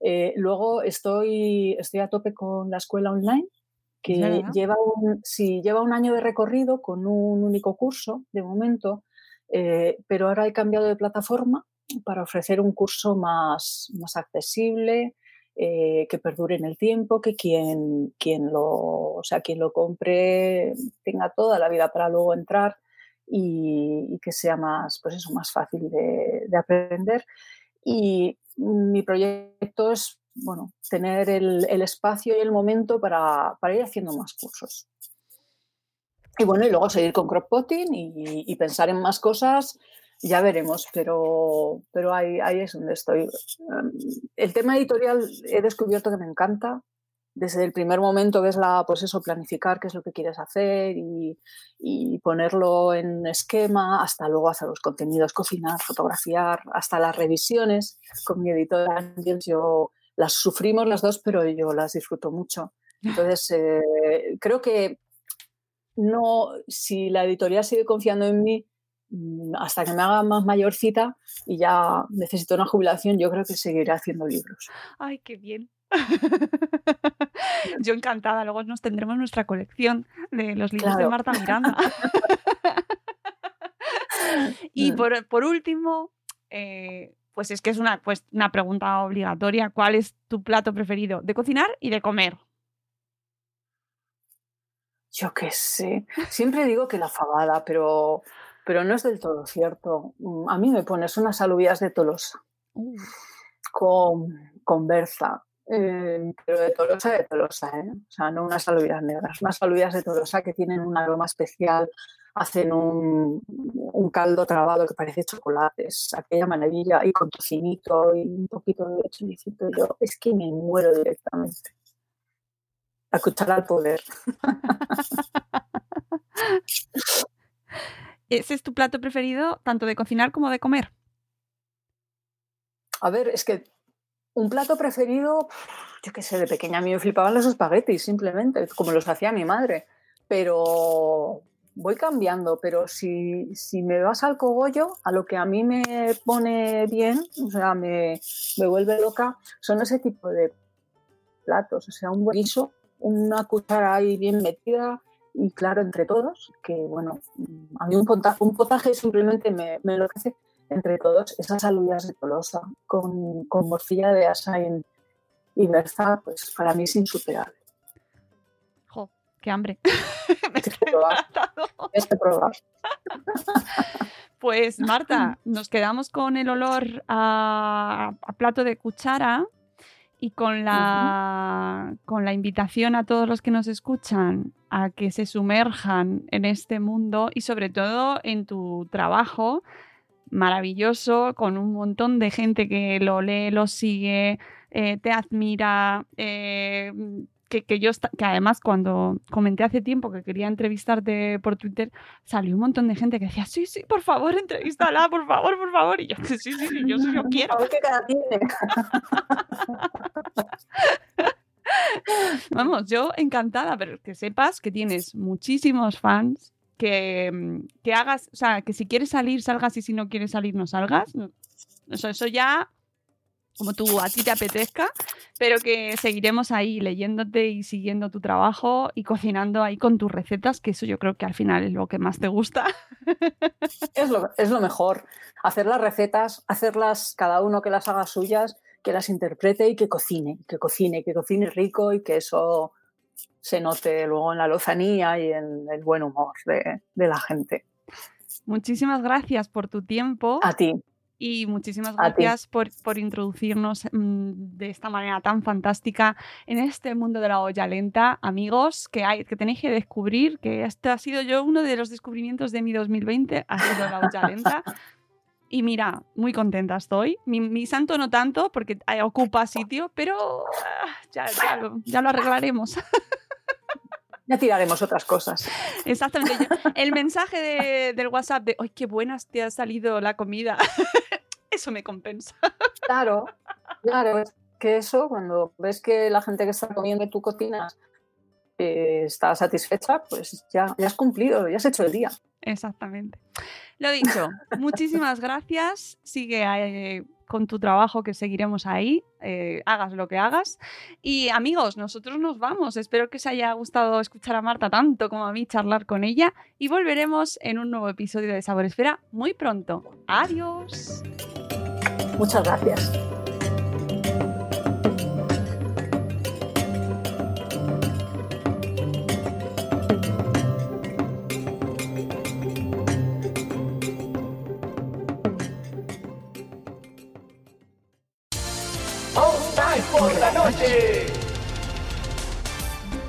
Eh, luego estoy, estoy a tope con la escuela online que lleva un, sí, lleva un año de recorrido con un único curso de momento, eh, pero ahora he cambiado de plataforma para ofrecer un curso más, más accesible, eh, que perdure en el tiempo, que quien, quien, lo, o sea, quien lo compre tenga toda la vida para luego entrar y, y que sea más, pues eso, más fácil de, de aprender. Y mi proyecto es bueno, tener el, el espacio y el momento para, para, ir haciendo más cursos. Y bueno, y luego seguir con crockpotting y, y, pensar en más cosas, ya veremos, pero, pero ahí, ahí es donde estoy. El tema editorial he descubierto que me encanta. Desde el primer momento ves la, pues eso, planificar qué es lo que quieres hacer y, y ponerlo en esquema, hasta luego hacer los contenidos, cocinar, fotografiar, hasta las revisiones. Con mi editora yo las sufrimos las dos, pero yo las disfruto mucho. Entonces, eh, creo que no, si la editorial sigue confiando en mí, hasta que me haga más mayorcita y ya necesito una jubilación, yo creo que seguiré haciendo libros. Ay, qué bien. Yo encantada, luego nos tendremos nuestra colección de los libros claro. de Marta Miranda. y por, por último, eh, pues es que es una, pues, una pregunta obligatoria. ¿Cuál es tu plato preferido de cocinar y de comer? Yo qué sé. Siempre digo que la fabada, pero, pero no es del todo cierto. A mí me pones unas alubias de Tolosa con, con berza. Eh, pero de Tolosa, de Tolosa, ¿eh? O sea, no unas alubias negras, unas alubias de Tolosa que tienen un aroma especial, hacen un, un caldo trabado que parece chocolates, aquella maravilla, y con tocinito y un poquito de chilicito. Yo es que me muero directamente. A cuchara al poder. ¿Ese es tu plato preferido, tanto de cocinar como de comer? A ver, es que un plato preferido, yo qué sé, de pequeña a mí me flipaban los espaguetis, simplemente, como los hacía mi madre. Pero voy cambiando, pero si, si me vas al cogollo, a lo que a mí me pone bien, o sea, me, me vuelve loca, son ese tipo de platos, o sea, un buen guiso, una cuchara ahí bien metida y claro, entre todos, que bueno, a mí un potaje, un potaje simplemente me, me enloquece entre todos esas alubias de Tolosa con, con morcilla de asa en, y berza, pues para mí es insuperable. Jo, qué hambre. Me que probar. que probar. Pues Marta, nos quedamos con el olor a, a plato de cuchara y con la, uh -huh. con la invitación a todos los que nos escuchan a que se sumerjan en este mundo y sobre todo en tu trabajo maravilloso, con un montón de gente que lo lee, lo sigue, eh, te admira. Eh, que, que, yo, que además cuando comenté hace tiempo que quería entrevistarte por Twitter, salió un montón de gente que decía, sí, sí, por favor, entrevístala, por favor, por favor. Y yo, sí, sí, sí, yo, yo quiero. Qué cara tiene. Vamos, yo encantada, pero que sepas que tienes muchísimos fans, que, que, hagas, o sea, que si quieres salir, salgas y si no quieres salir, no salgas. Eso, eso ya como tú a ti te apetezca, pero que seguiremos ahí leyéndote y siguiendo tu trabajo y cocinando ahí con tus recetas, que eso yo creo que al final es lo que más te gusta. Es lo, es lo mejor, hacer las recetas, hacerlas cada uno que las haga suyas, que las interprete y que cocine, que cocine, que cocine rico y que eso se note luego en la lozanía y en el buen humor de, de la gente. Muchísimas gracias por tu tiempo. A ti. Y muchísimas gracias por, por introducirnos mm, de esta manera tan fantástica en este mundo de la olla lenta. Amigos, que, hay, que tenéis que descubrir que este ha sido yo uno de los descubrimientos de mi 2020, ha sido la olla lenta. Y mira, muy contenta estoy. Mi, mi santo no tanto, porque eh, ocupa sitio, pero ah, ya, ya lo, ya lo arreglaremos. Ya tiraremos otras cosas. Exactamente. Yo- el mensaje de- del WhatsApp de, ¡ay, qué buenas te ha salido la comida! Eso me compensa. Claro, claro, es que eso, cuando ves que la gente que está comiendo tú cocinas eh, está satisfecha, pues ya, ya has cumplido, ya has hecho el día. Exactamente. Lo dicho, muchísimas gracias. Sigue eh, con tu trabajo, que seguiremos ahí. eh, hagas lo que hagas. Y amigos, nosotros nos vamos. Espero que os haya gustado escuchar a Marta tanto como a mí charlar con ella. Y volveremos en un nuevo episodio de Sabor Esfera muy pronto. Adiós. Muchas gracias.